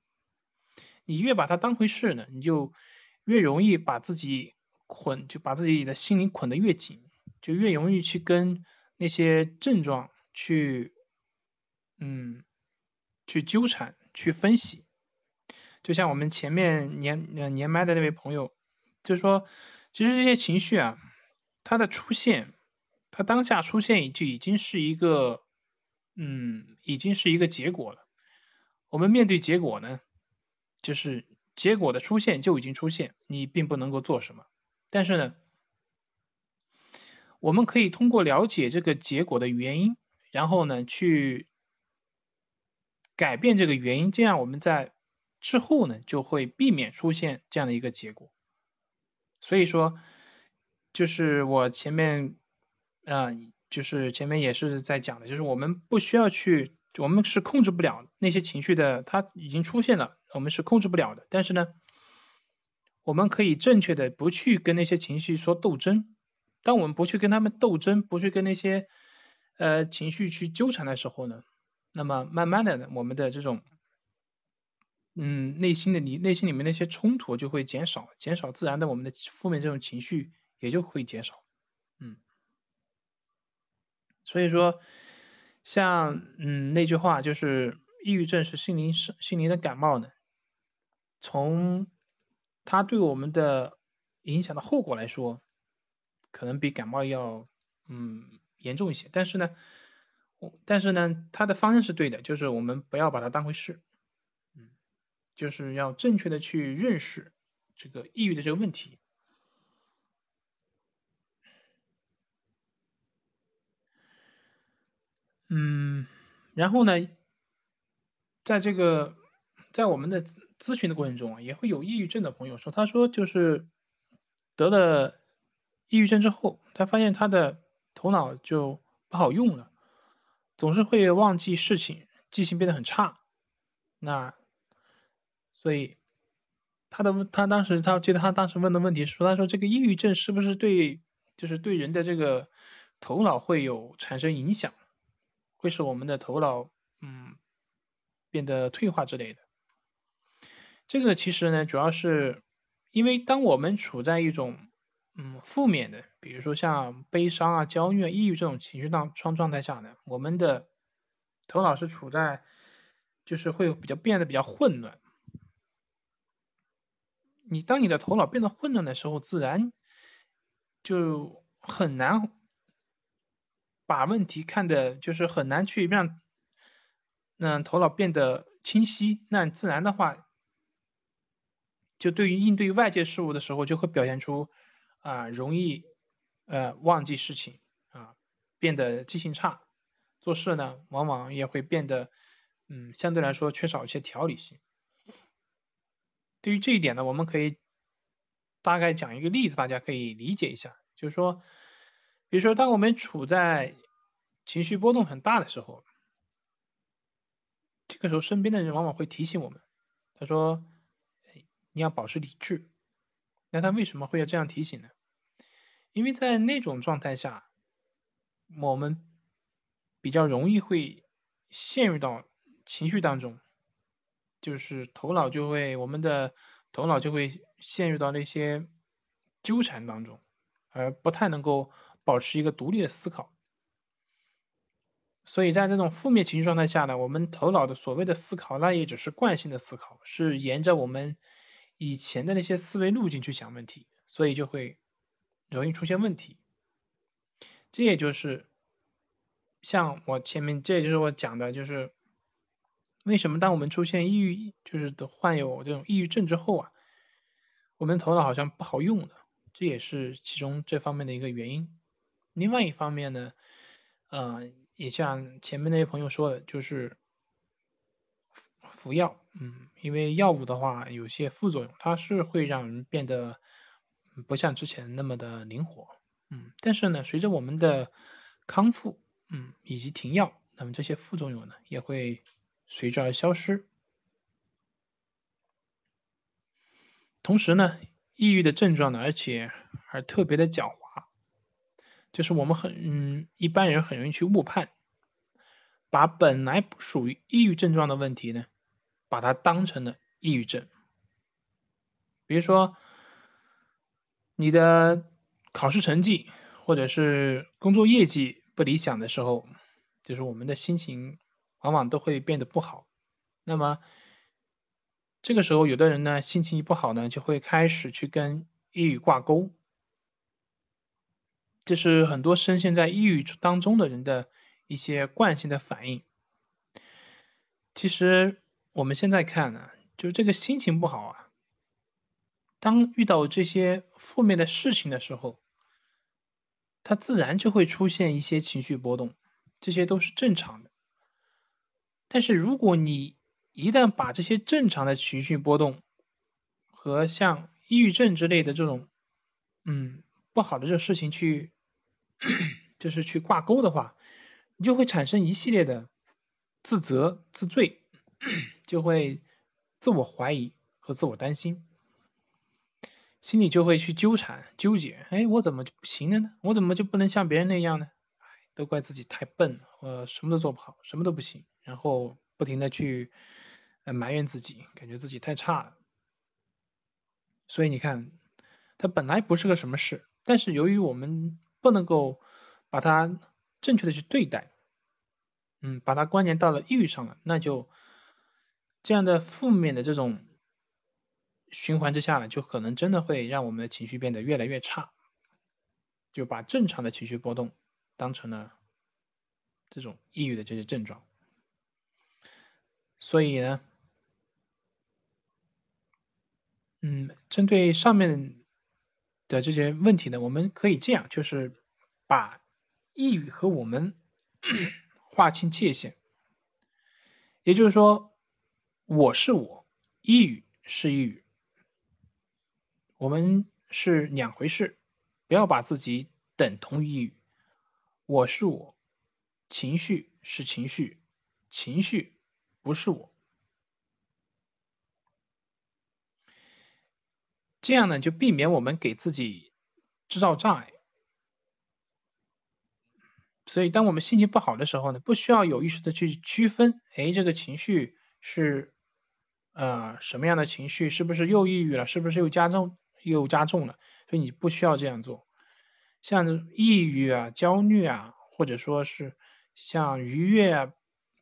你越把它当回事呢，你就越容易把自己。捆就把自己的心灵捆得越紧，就越容易去跟那些症状去，嗯，去纠缠、去分析。就像我们前面连连麦的那位朋友，就是说，其实这些情绪啊，它的出现，它当下出现就已经是一个，嗯，已经是一个结果了。我们面对结果呢，就是结果的出现就已经出现，你并不能够做什么。但是呢，我们可以通过了解这个结果的原因，然后呢去改变这个原因，这样我们在之后呢就会避免出现这样的一个结果。所以说，就是我前面啊，就是前面也是在讲的，就是我们不需要去，我们是控制不了那些情绪的，它已经出现了，我们是控制不了的。但是呢。我们可以正确的不去跟那些情绪说斗争，当我们不去跟他们斗争，不去跟那些呃情绪去纠缠的时候呢，那么慢慢的呢，我们的这种嗯内心的你内心里面那些冲突就会减少，减少自然的我们的负面这种情绪也就会减少，嗯，所以说像嗯那句话就是抑郁症是心灵是心灵的感冒呢，从它对我们的影响的后果来说，可能比感冒要嗯严重一些。但是呢，但是呢，它的方向是对的，就是我们不要把它当回事，嗯，就是要正确的去认识这个抑郁的这个问题。嗯，然后呢，在这个在我们的。咨询的过程中啊，也会有抑郁症的朋友说，他说就是得了抑郁症之后，他发现他的头脑就不好用了，总是会忘记事情，记性变得很差。那所以他的他当时他记得他当时问的问题是说，他说这个抑郁症是不是对就是对人的这个头脑会有产生影响，会使我们的头脑嗯变得退化之类的。这个其实呢，主要是因为当我们处在一种嗯负面的，比如说像悲伤啊、焦虑啊、抑郁这种情绪当状状态下呢，我们的头脑是处在就是会比较变得比较混乱。你当你的头脑变得混乱的时候，自然就很难把问题看的，就是很难去让让头脑变得清晰。那自然的话。就对于应对外界事物的时候，就会表现出啊容易呃忘记事情啊，变得记性差，做事呢往往也会变得嗯相对来说缺少一些条理性。对于这一点呢，我们可以大概讲一个例子，大家可以理解一下，就是说，比如说当我们处在情绪波动很大的时候，这个时候身边的人往往会提醒我们，他说。你要保持理智，那他为什么会要这样提醒呢？因为在那种状态下，我们比较容易会陷入到情绪当中，就是头脑就会，我们的头脑就会陷入到那些纠缠当中，而不太能够保持一个独立的思考。所以在这种负面情绪状态下呢，我们头脑的所谓的思考，那也只是惯性的思考，是沿着我们。以前的那些思维路径去想问题，所以就会容易出现问题。这也就是像我前面，这也就是我讲的，就是为什么当我们出现抑郁，就是患有这种抑郁症之后啊，我们头脑好像不好用了，这也是其中这方面的一个原因。另外一方面呢，呃，也像前面那位朋友说的，就是服药，嗯，因为药物的话有些副作用，它是会让人变得不像之前那么的灵活，嗯，但是呢，随着我们的康复，嗯，以及停药，那么这些副作用呢也会。随之而消失。同时呢，抑郁的症状呢，而且还特别的狡猾，就是我们很嗯一般人很容易去误判，把本来不属于抑郁症状的问题呢，把它当成了抑郁症。比如说，你的考试成绩或者是工作业绩不理想的时候，就是我们的心情。往往都会变得不好。那么这个时候，有的人呢心情一不好呢，就会开始去跟抑郁挂钩。这是很多深陷在抑郁当中的人的一些惯性的反应。其实我们现在看呢，就这个心情不好啊，当遇到这些负面的事情的时候，它自然就会出现一些情绪波动，这些都是正常的。但是如果你一旦把这些正常的情绪波动和像抑郁症之类的这种嗯不好的这事情去 [clears throat] 就是去挂钩的话，你就会产生一系列的自责自罪，[clears throat] 就会自我怀疑和自我担心，心里就会去纠缠纠结，哎，我怎么就不行了呢？我怎么就不能像别人那样呢？都怪自己太笨，我什么都做不好，什么都不行。然后不停的去埋怨自己，感觉自己太差了。所以你看，它本来不是个什么事，但是由于我们不能够把它正确的去对待，嗯，把它关联到了抑郁上了，那就这样的负面的这种循环之下呢，就可能真的会让我们的情绪变得越来越差，就把正常的情绪波动当成了这种抑郁的这些症状。所以呢，嗯，针对上面的这些问题呢，我们可以这样，就是把抑郁和我们 [coughs] 划清界限。也就是说，我是我，抑郁是抑郁，我们是两回事，不要把自己等同于抑郁。我是我，情绪是情绪，情绪。不是我，这样呢就避免我们给自己制造障碍。所以，当我们心情不好的时候呢，不需要有意识的去区分，哎，这个情绪是呃什么样的情绪，是不是又抑郁了，是不是又加重又加重了？所以你不需要这样做。像抑郁啊、焦虑啊，或者说是像愉悦啊。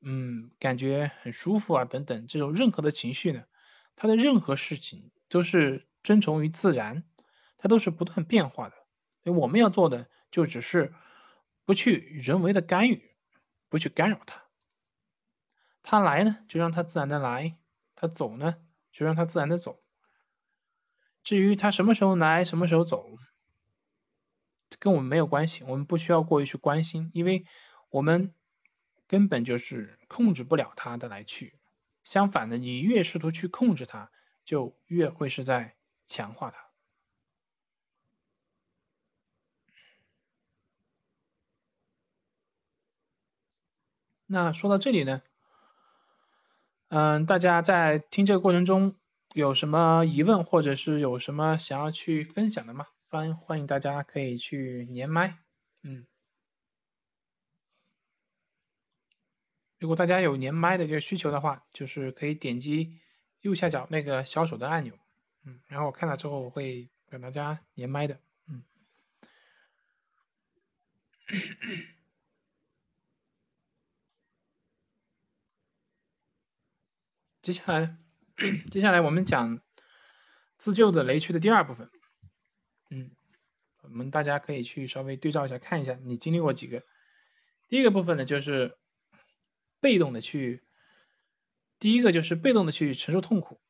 嗯，感觉很舒服啊，等等，这种任何的情绪呢，它的任何事情都是遵从于自然，它都是不断变化的。所以我们要做的就只是不去人为的干预，不去干扰它。它来呢，就让它自然的来；它走呢，就让它自然的走。至于它什么时候来，什么时候走，跟我们没有关系，我们不需要过于去关心，因为我们。根本就是控制不了它的来去，相反的，你越试图去控制它，就越会是在强化它。那说到这里呢，嗯，大家在听这个过程中有什么疑问，或者是有什么想要去分享的吗？欢欢迎大家可以去连麦，嗯。如果大家有连麦的这个需求的话，就是可以点击右下角那个小手的按钮，嗯，然后我看了之后我会给大家连麦的，嗯。[coughs] [coughs] 接下来，[clears throat] 接下来我们讲自救的雷区的第二部分，嗯，我们大家可以去稍微对照一下，看一下你经历过几个。第一个部分呢，就是。被动的去第一个就是被动的去承受痛苦。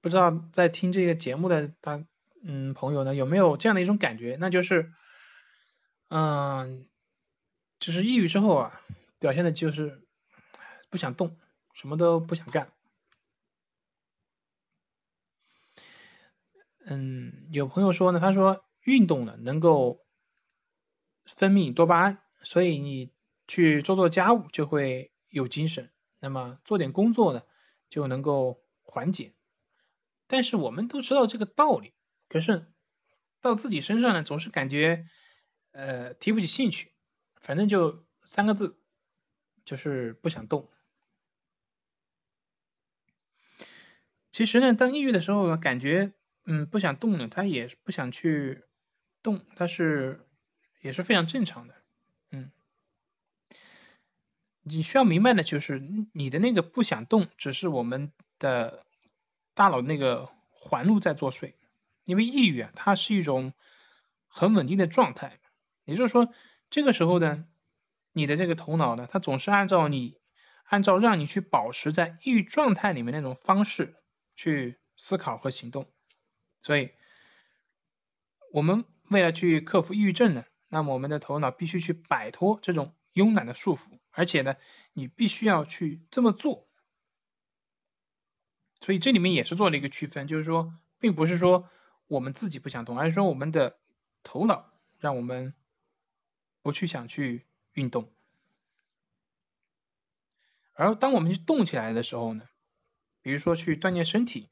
不知道在听这个节目的大嗯朋友呢，有没有这样的一种感觉？那就是，嗯，就是抑郁之后啊，表现的就是不想动，什么都不想干。嗯，有朋友说呢，他说运动呢能够分泌多巴胺，所以你去做做家务就会有精神，那么做点工作呢就能够缓解。但是我们都知道这个道理，可是到自己身上呢，总是感觉呃提不起兴趣，反正就三个字，就是不想动。其实呢，当抑郁的时候，感觉嗯不想动呢，他也不想去动，他是也是非常正常的，嗯。你需要明白的就是，你的那个不想动，只是我们的。大脑那个环路在作祟，因为抑郁啊，它是一种很稳定的状态，也就是说，这个时候呢，你的这个头脑呢，它总是按照你，按照让你去保持在抑郁状态里面那种方式去思考和行动，所以，我们为了去克服抑郁症呢，那么我们的头脑必须去摆脱这种慵懒的束缚，而且呢，你必须要去这么做。所以这里面也是做了一个区分，就是说，并不是说我们自己不想动，而是说我们的头脑让我们不去想去运动。而当我们去动起来的时候呢，比如说去锻炼身体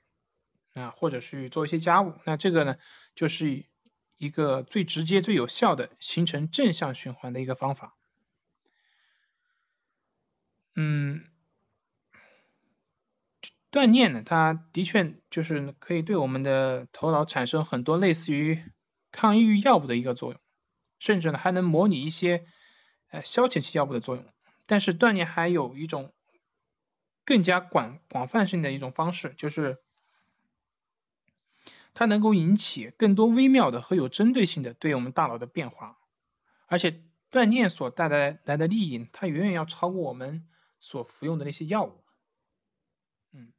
啊，或者是做一些家务，那这个呢，就是一个最直接、最有效的形成正向循环的一个方法。嗯。锻炼呢，它的确就是可以对我们的头脑产生很多类似于抗抑郁药物的一个作用，甚至呢还能模拟一些呃消遣性药物的作用。但是锻炼还有一种更加广广泛性的一种方式，就是它能够引起更多微妙的和有针对性的对我们大脑的变化，而且锻炼所带来来的利益，它远远要超过我们所服用的那些药物。嗯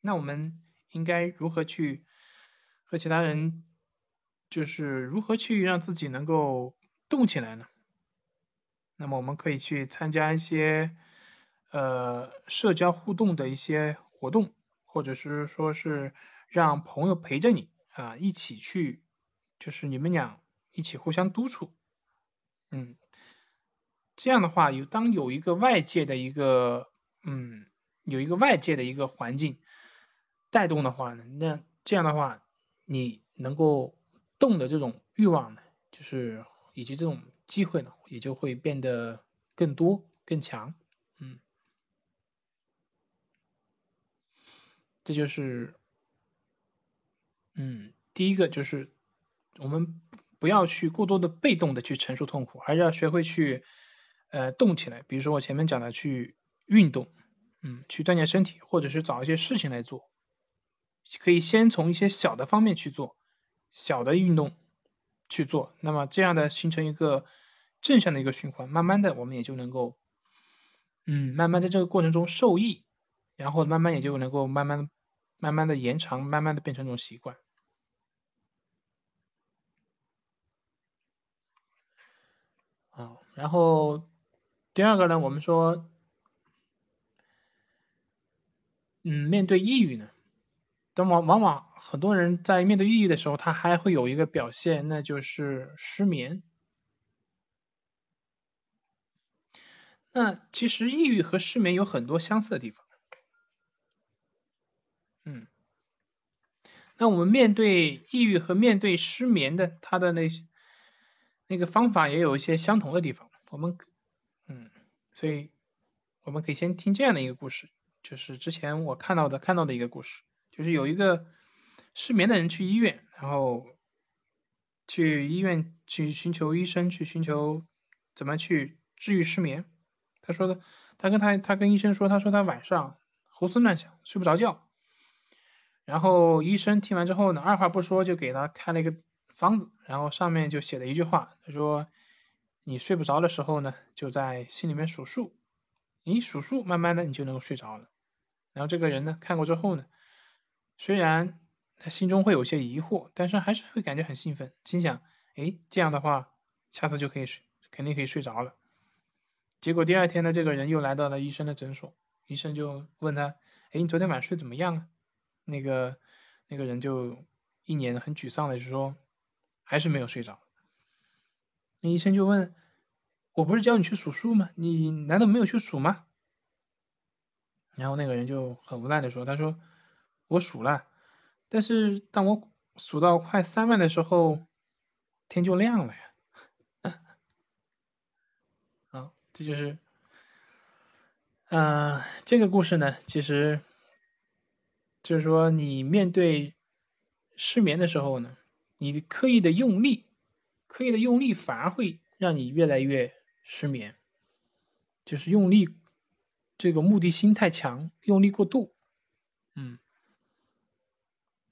那我们应该如何去和其他人，就是如何去让自己能够动起来呢？那么我们可以去参加一些呃社交互动的一些活动，或者是说是让朋友陪着你啊一起去，就是你们俩一起互相督促，嗯，这样的话有当有一个外界的一个嗯有一个外界的一个环境。带动的话呢，那这样的话，你能够动的这种欲望呢，就是以及这种机会呢，也就会变得更多、更强，这就是，嗯，第一个就是我们不要去过多的被动的去承受痛苦，还是要学会去呃动起来。比如说我前面讲的去运动，嗯，去锻炼身体，或者是找一些事情来做。可以先从一些小的方面去做，小的运动去做，那么这样的形成一个正向的一个循环，慢慢的我们也就能够，嗯，慢慢在这个过程中受益，然后慢慢也就能够慢慢慢慢的延长，慢慢的变成一种习惯。啊，然后第二个呢，我们说，嗯，面对抑郁呢。但往往往很多人在面对抑郁的时候，他还会有一个表现，那就是失眠。那其实抑郁和失眠有很多相似的地方。那我们面对抑郁和面对失眠的，他的那些那个方法也有一些相同的地方。我们嗯，所以我们可以先听这样的一个故事，就是之前我看到的看到的一个故事。就是有一个失眠的人去医院，然后去医院去寻求医生，去寻求怎么去治愈失眠。他说的，他跟他他跟医生说，他说他晚上胡思乱想，睡不着觉。然后医生听完之后呢，二话不说就给他开了一个方子，然后上面就写了一句话，他说你睡不着的时候呢，就在心里面数数，你数数，慢慢的你就能够睡着了。然后这个人呢，看过之后呢，虽然他心中会有些疑惑，但是还是会感觉很兴奋，心想，哎，这样的话，下次就可以睡，肯定可以睡着了。结果第二天呢，这个人又来到了医生的诊所，医生就问他，哎，你昨天晚上睡怎么样啊？那个那个人就一脸很沮丧的就说，还是没有睡着。那医生就问，我不是教你去数数吗？你难道没有去数吗？然后那个人就很无奈的说，他说我数了，但是当我数到快三万的时候，天就亮了呀。啊，这就是，嗯，这个故事呢，其实就是说你面对失眠的时候呢，你刻意的用力，刻意的用力反而会让你越来越失眠，就是用力。这个目的心太强，用力过度，嗯，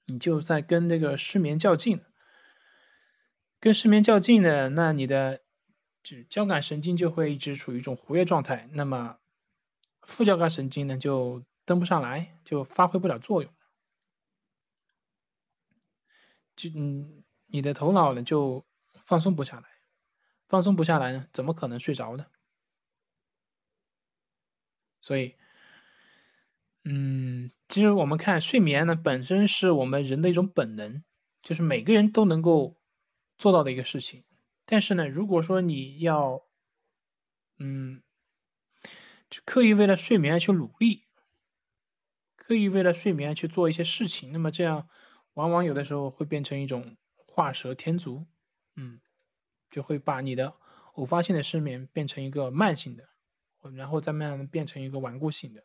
你就在跟那个失眠较劲，跟失眠较劲呢，那你的就交感神经就会一直处于一种活跃状态，那么副交感神经呢就登不上来，就发挥不了作用，就嗯，你的头脑呢就放松不下来，放松不下来呢，怎么可能睡着呢？所以，嗯，其实我们看睡眠呢，本身是我们人的一种本能，就是每个人都能够做到的一个事情。但是呢，如果说你要，嗯，就刻意为了睡眠而去努力，刻意为了睡眠去做一些事情，那么这样往往有的时候会变成一种画蛇添足，嗯，就会把你的偶发性的失眠变成一个慢性的。然后再慢慢变成一个顽固性的，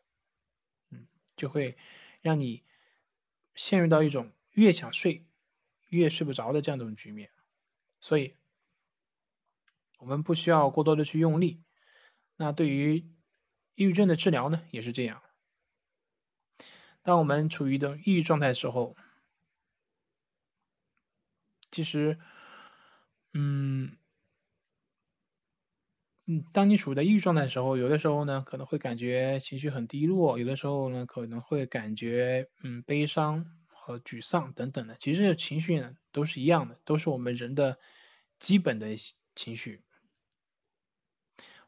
嗯，就会让你陷入到一种越想睡越睡不着的这样一种局面。所以，我们不需要过多的去用力。那对于抑郁症的治疗呢，也是这样。当我们处于一种抑郁状态的时候，其实，嗯。嗯，当你处在抑郁状态的时候，有的时候呢可能会感觉情绪很低落，有的时候呢可能会感觉嗯悲伤和沮丧等等的。其实情绪呢都是一样的，都是我们人的基本的情绪。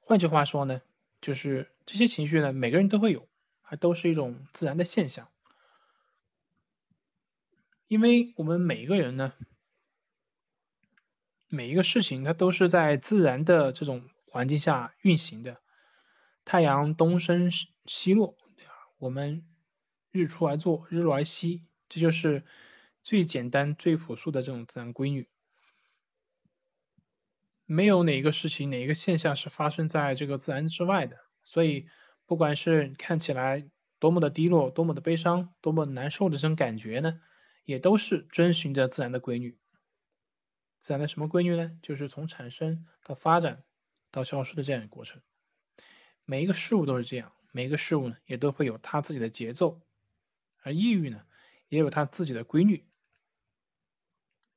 换句话说呢，就是这些情绪呢每个人都会有，还都是一种自然的现象。因为我们每一个人呢，每一个事情它都是在自然的这种。环境下运行的，太阳东升西落，我们日出而作，日落而息，这就是最简单、最朴素的这种自然规律。没有哪一个事情、哪一个现象是发生在这个自然之外的。所以，不管是看起来多么的低落、多么的悲伤、多么难受的这种感觉呢，也都是遵循着自然的规律。自然的什么规律呢？就是从产生到发展。到消失的这样一个过程，每一个事物都是这样，每一个事物呢也都会有它自己的节奏，而抑郁呢也有它自己的规律，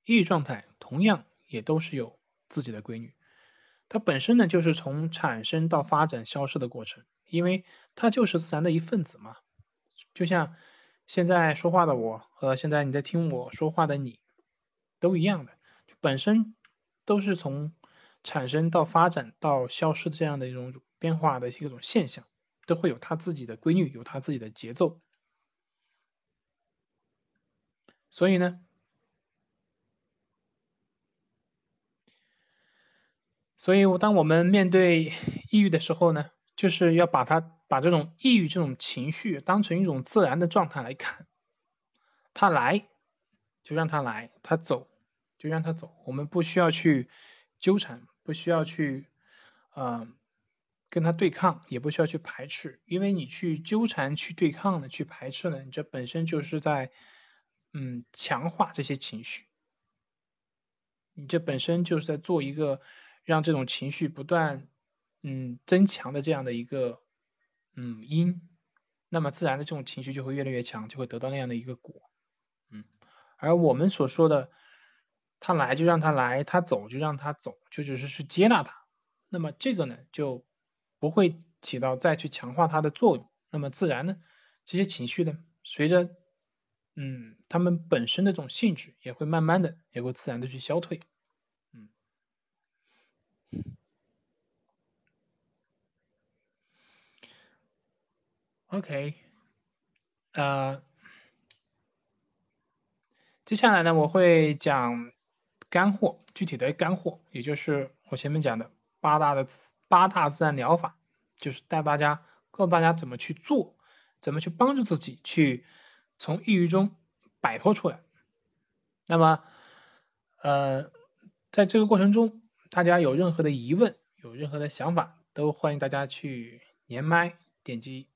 抑郁状态同样也都是有自己的规律，它本身呢就是从产生到发展消失的过程，因为它就是自然的一份子嘛，就像现在说话的我和现在你在听我说话的你都一样的，本身都是从。产生到发展到消失的这样的一种变化的一种现象，都会有它自己的规律，有它自己的节奏。所以呢，所以当我们面对抑郁的时候呢，就是要把它把这种抑郁这种情绪当成一种自然的状态来看，它来就让它来，它走就让它走，我们不需要去纠缠。不需要去，嗯，跟他对抗，也不需要去排斥，因为你去纠缠、去对抗呢，去排斥呢，你这本身就是在，嗯，强化这些情绪，你这本身就是在做一个让这种情绪不断，嗯，增强的这样的一个，嗯，因，那么自然的这种情绪就会越来越强，就会得到那样的一个果，嗯，而我们所说的。他来就让他来，他走就让他走，就只是去接纳他。那么这个呢，就不会起到再去强化它的作用。那么自然呢，这些情绪呢，随着嗯他们本身的这种性质，也会慢慢的，也会自然的去消退。OK，呃，接下来呢，我会讲干货，具体的干货，也就是我前面讲的八大的八大自然疗法，就是带大家告诉大家怎么去做，怎么去帮助自己去从抑郁中摆脱出来。那么，呃，在这个过程中，大家有任何的疑问，有任何的想法，都欢迎大家去连麦点击。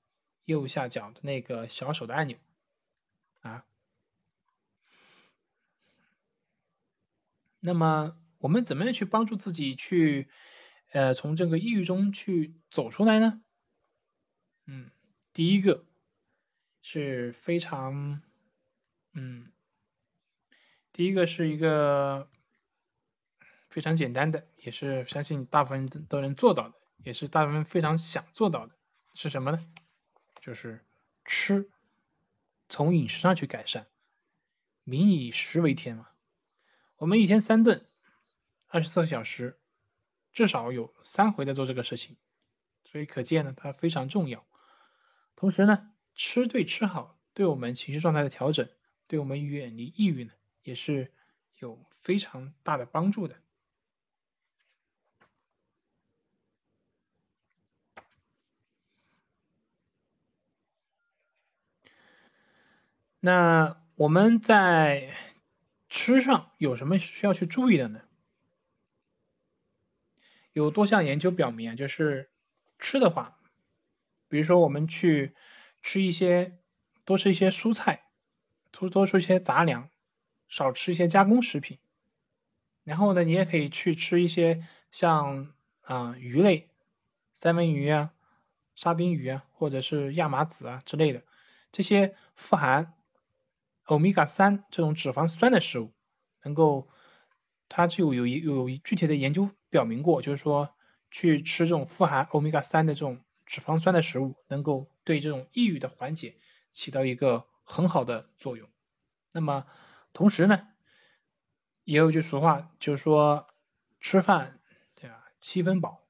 右下角的那个小手的按钮啊，那么我们怎么样去帮助自己去呃从这个抑郁中去走出来呢？嗯，第一个是非常嗯，第一个是一个非常简单的，也是相信大部分人都能做到的，也是大部分非常想做到的，是什么呢？就是吃，从饮食上去改善。民以食为天嘛，我们一天三顿，二十四个小时，至少有三回在做这个事情，所以可见呢，它非常重要。同时呢，吃对吃好，对我们情绪状态的调整，对我们远离抑郁呢，也是有非常大的帮助的。那我们在吃上有什么需要去注意的呢？有多项研究表明啊，就是吃的话，比如说我们去吃一些多吃一些蔬菜，多多吃一些杂粮，少吃一些加工食品。然后呢，你也可以去吃一些像啊鱼类，三文鱼啊、沙丁鱼啊，或者是亚麻籽啊之类的，这些富含欧米伽三这种脂肪酸的食物，能够，它就有一有具体的研究表明过，就是说去吃这种富含欧米伽三的这种脂肪酸的食物，能够对这种抑郁的缓解起到一个很好的作用。那么同时呢，也有句俗话，就是说吃饭对吧，七分饱，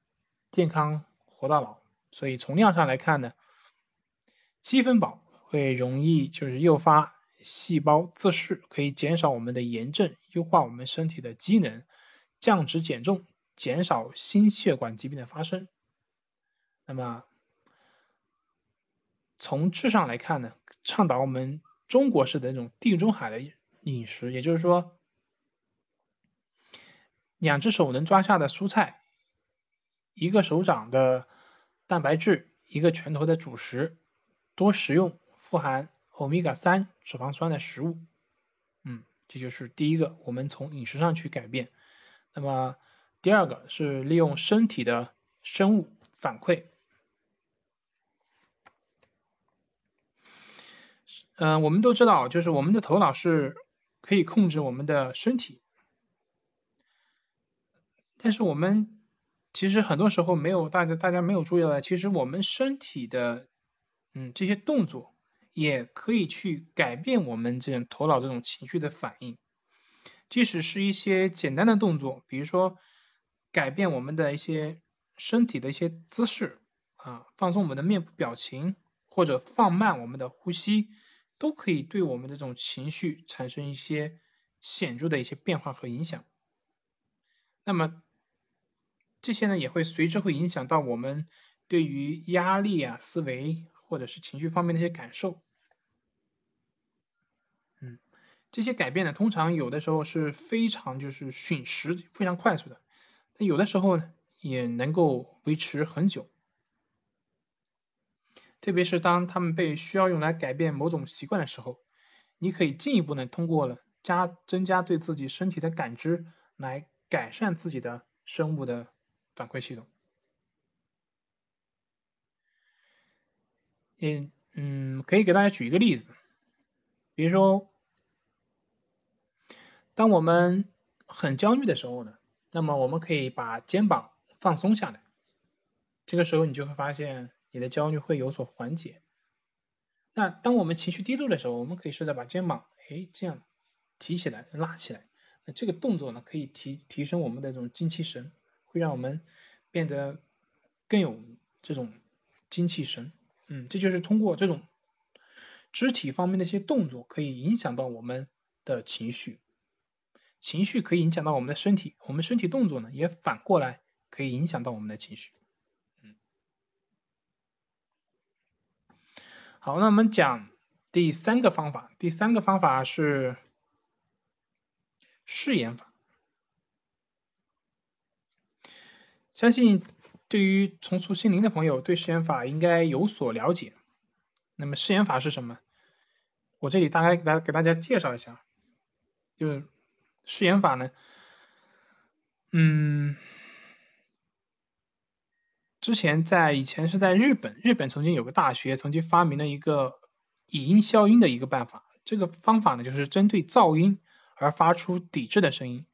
健康活到老。所以从量上来看呢，七分饱会容易就是诱发。细胞自噬可以减少我们的炎症，优化我们身体的机能，降脂减重，减少心血管疾病的发生。那么从质上来看呢，倡导我们中国式的那种地中海的饮食，也就是说，两只手能抓下的蔬菜，一个手掌的蛋白质，一个拳头的主食，多食用富含。欧米伽三脂肪酸的食物，嗯，这就是第一个，我们从饮食上去改变。那么第二个是利用身体的生物反馈。嗯，我们都知道，就是我们的头脑是可以控制我们的身体，但是我们其实很多时候没有大家大家没有注意到，其实我们身体的嗯这些动作。也可以去改变我们这种头脑这种情绪的反应，即使是一些简单的动作，比如说改变我们的一些身体的一些姿势啊，放松我们的面部表情，或者放慢我们的呼吸，都可以对我们这种情绪产生一些显著的一些变化和影响。那么这些呢，也会随之会影响到我们对于压力啊、思维或者是情绪方面的一些感受。这些改变呢，通常有的时候是非常就是瞬时、非常快速的，但有的时候呢，也能够维持很久。特别是当他们被需要用来改变某种习惯的时候，你可以进一步呢，通过了加增加对自己身体的感知，来改善自己的生物的反馈系统。嗯嗯，可以给大家举一个例子，比如说。当我们很焦虑的时候呢，那么我们可以把肩膀放松下来，这个时候你就会发现你的焦虑会有所缓解。那当我们情绪低落的时候，我们可以试着把肩膀，哎，这样提起来、拉起来。那这个动作呢，可以提提升我们的这种精气神，会让我们变得更有这种精气神。嗯，这就是通过这种肢体方面的一些动作，可以影响到我们的情绪。情绪可以影响到我们的身体，我们身体动作呢，也反过来可以影响到我们的情绪。嗯好，那我们讲第三个方法。第三个方法是誓言法。相信对于重塑心灵的朋友，对试验法应该有所了解。那么试验法是什么？我这里大概给大给大家介绍一下。就是誓言法呢，嗯。之前在以前是在日本，日本曾经有个大学曾经发明了一个以音消音的一个办法。这个方法呢，就是针对噪音而发出抵制的声音，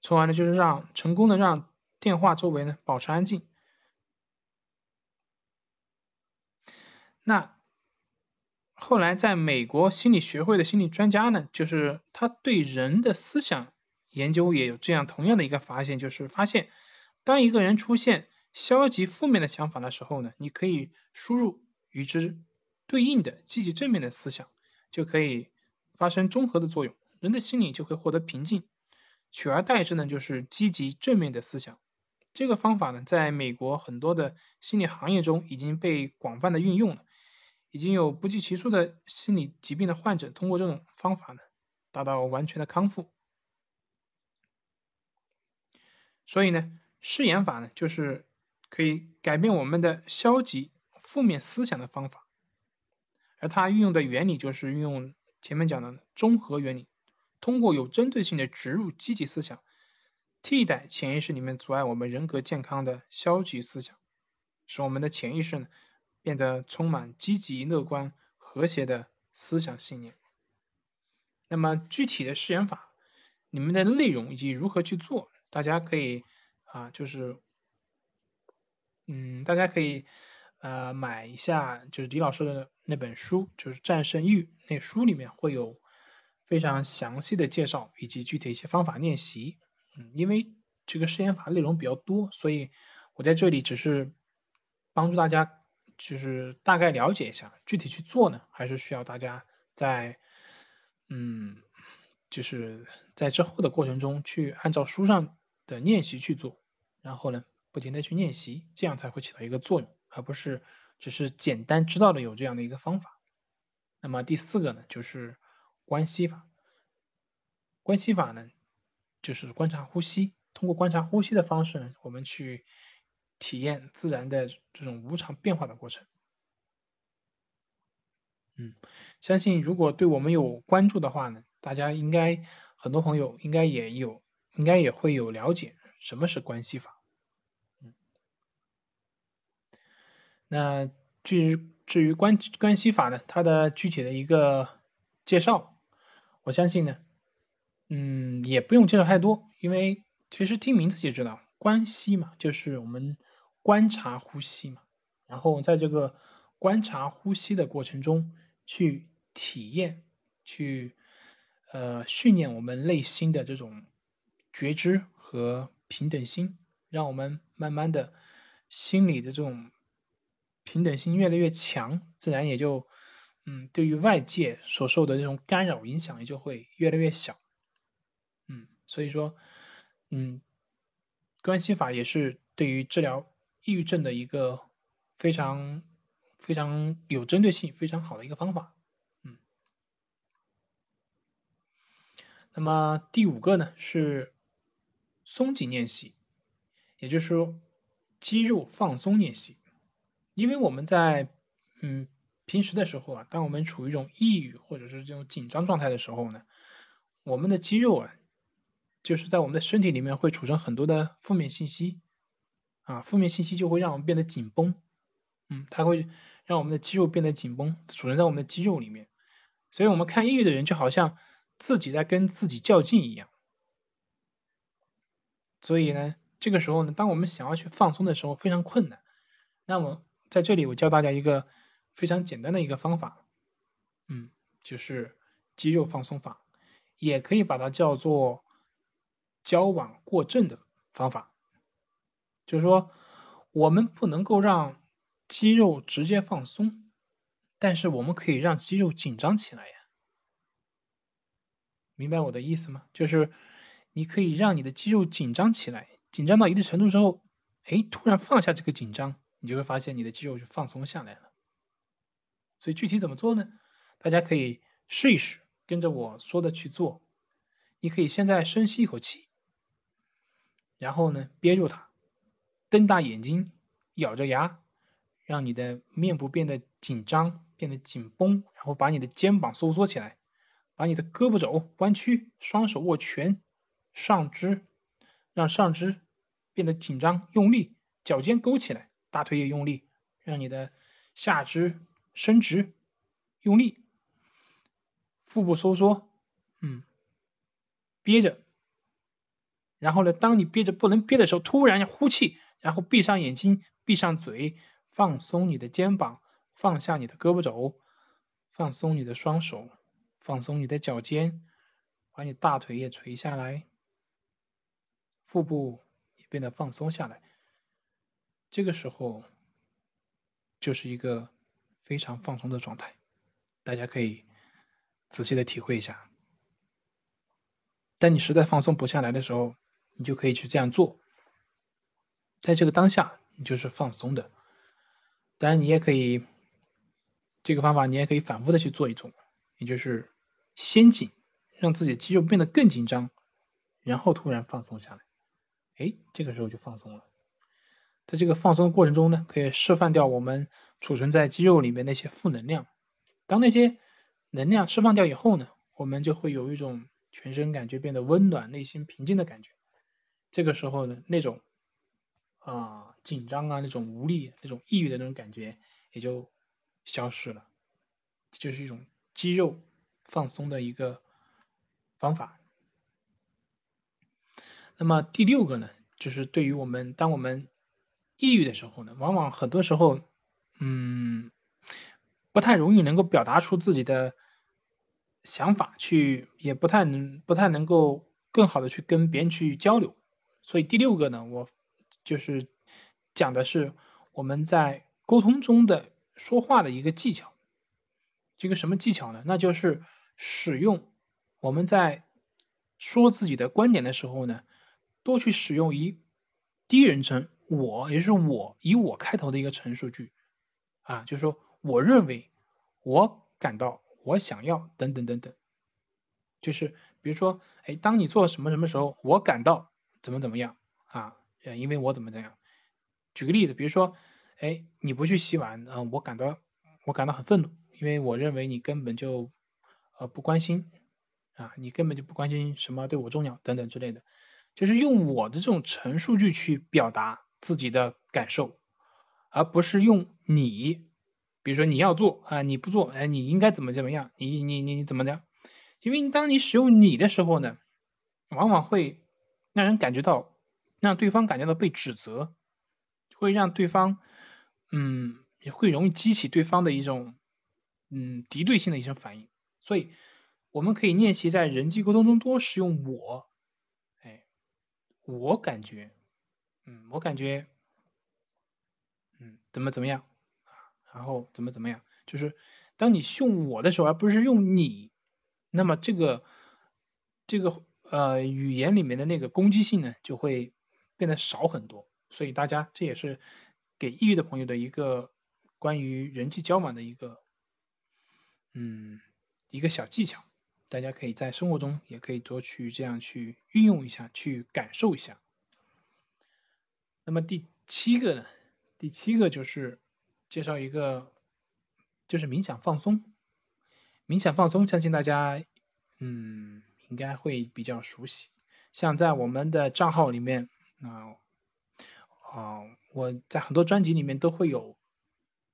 从而呢就是让成功的让电话周围呢保持安静。那后来在美国心理学会的心理专家呢，就是他对人的思想研究也有这样同样的一个发现，就是发现当一个人出现。消极负面的想法的时候呢，你可以输入与之对应的积极正面的思想，就可以发生综合的作用，人的心理就会获得平静，取而代之呢就是积极正面的思想。这个方法呢，在美国很多的心理行业中已经被广泛的运用了，已经有不计其数的心理疾病的患者通过这种方法呢，达到完全的康复。所以呢，誓言法呢，就是。可以改变我们的消极负面思想的方法，而它运用的原理就是运用前面讲的综合原理，通过有针对性的植入积极思想，替代潜意识里面阻碍我们人格健康的消极思想，使我们的潜意识呢变得充满积极、乐观、和谐的思想信念。那么具体的试验法，你们的内容以及如何去做，大家可以啊就是。嗯，大家可以呃买一下，就是李老师的那本书，就是战胜欲。那书里面会有非常详细的介绍以及具体一些方法练习。嗯，因为这个试验法内容比较多，所以我在这里只是帮助大家，就是大概了解一下。具体去做呢，还是需要大家在嗯，就是在之后的过程中去按照书上的练习去做，然后呢。不停的去练习，这样才会起到一个作用，而不是只是简单知道的有这样的一个方法。那么第四个呢，就是关系法。关系法呢，就是观察呼吸，通过观察呼吸的方式呢，我们去体验自然的这种无常变化的过程。嗯，相信如果对我们有关注的话呢，大家应该很多朋友应该也有，应该也会有了解什么是关系法。嗯那至于至于关关系法呢，它的具体的一个介绍，我相信呢，嗯，也不用介绍太多，因为其实听名字就知道，关系嘛，就是我们观察呼吸嘛，然后在这个观察呼吸的过程中，去体验，去呃训练我们内心的这种觉知和平等心，让我们慢慢的心里的这种。平等心越来越强，自然也就，嗯，对于外界所受的这种干扰影响也就会越来越小，嗯，所以说，嗯，关系法也是对于治疗抑郁症的一个非常非常有针对性、非常好的一个方法，嗯。那么第五个呢是松紧练习，也就是说肌肉放松练习。因为我们在嗯平时的时候啊，当我们处于一种抑郁或者是这种紧张状态的时候呢，我们的肌肉啊，就是在我们的身体里面会储存很多的负面信息啊，负面信息就会让我们变得紧绷，嗯，它会让我们的肌肉变得紧绷，储存在我们的肌肉里面，所以我们看抑郁的人就好像自己在跟自己较劲一样，所以呢，这个时候呢，当我们想要去放松的时候非常困难。那么在这里我教大家一个非常简单的一个方法，嗯，就是肌肉放松法，也可以把它叫做交往过正的方法。就是说，我们不能够让肌肉直接放松，但是我们可以让肌肉紧张起来呀。明白我的意思吗？就是你可以让你的肌肉紧张起来，紧张到一定程度之后，哎，突然放下这个紧张，你就会发现你的肌肉就放松下来了。所以具体怎么做呢？大家可以试一试，跟着我说的去做。你可以现在深吸一口气，然后呢憋住它。瞪大眼睛，咬着牙，让你的面部变得紧张，变得紧绷，然后把你的肩膀收缩起来，把你的胳膊肘弯曲，双手握拳，上肢让上肢变得紧张用力，脚尖勾起来，大腿也用力，让你的下肢伸直用力，腹部收缩，嗯，憋着，然后呢，当你憋着不能憋的时候，突然呼气。然后闭上眼睛，闭上嘴，放松你的肩膀，放下你的胳膊肘，放松你的双手，放松你的脚尖，把你大腿也垂下来，腹部也变得放松下来。这个时候就是一个非常放松的状态，大家可以仔细的体会一下。当你实在放松不下来的时候，你就可以去这样做。在这个当下，你就是放松的。当然，你也可以这个方法，你也可以反复的去做一种，也就是先紧，让自己的肌肉变得更紧张，然后突然放松下来。哎，这个时候就放松了。在这个放松的过程中呢，可以释放掉我们储存在肌肉里面那些负能量。当那些能量释放掉以后呢，我们就会有一种全身感觉变得温暖、内心平静的感觉。这个时候呢，那种。啊，紧张啊，那种无力、那种抑郁的那种感觉也就消失了，就是一种肌肉放松的一个方法。那么第六个呢，就是对于我们当我们抑郁的时候呢，往往很多时候，嗯，不太容易能够表达出自己的想法，去也不太能不太能够更好的去跟别人去交流。所以第六个呢，我。就是讲的是我们在沟通中的说话的一个技巧，这个什么技巧呢？那就是使用我们在说自己的观点的时候呢，多去使用以第一人称我，也就是我以我开头的一个陈述句啊，就是说我认为，我感到，我想要等等等等，就是比如说，哎，当你做什么什么时候，我感到怎么怎么样啊。因为我怎么怎样？举个例子，比如说，哎，你不去洗碗，啊，我感到我感到很愤怒，因为我认为你根本就呃不关心啊，你根本就不关心什么对我重要等等之类的，就是用我的这种陈述句去表达自己的感受，而不是用你，比如说你要做啊，你不做，哎，你应该怎么怎么样？你你你你怎么的？因为当你使用你的时候呢，往往会让人感觉到。让对方感觉到被指责，会让对方，嗯，也会容易激起对方的一种，嗯，敌对性的一种反应。所以，我们可以练习在人际沟通中多使用我，我感觉，嗯，我感觉，嗯，怎么怎么样，然后怎么怎么样，就是当你用我的时候，而不是用你，那么这个，这个呃语言里面的那个攻击性呢，就会。变得少很多，所以大家这也是给抑郁的朋友的一个关于人际交往的一个嗯一个小技巧，大家可以在生活中也可以多去这样去运用一下，去感受一下。那么第七个呢？第七个就是介绍一个就是冥想放松，冥想放松，相信大家嗯应该会比较熟悉，像在我们的账号里面。啊，啊，我在很多专辑里面都会有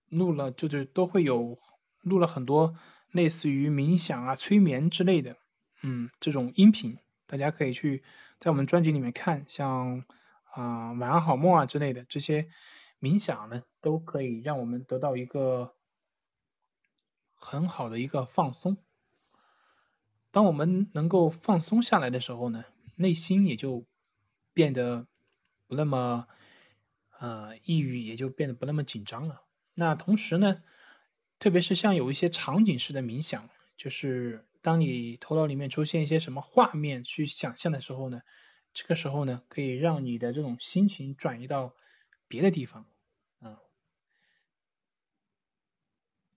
录了，就是都会有录了很多类似于冥想啊、催眠之类的，嗯，这种音频，大家可以去在我们专辑里面看，像啊晚安好梦啊之类的这些冥想呢，都可以让我们得到一个很好的一个放松。当我们能够放松下来的时候呢，内心也就变得不那么呃抑郁，也就变得不那么紧张了。那同时呢，特别是像有一些场景式的冥想，就是当你头脑里面出现一些什么画面去想象的时候呢，这个时候呢，可以让你的这种心情转移到别的地方，啊，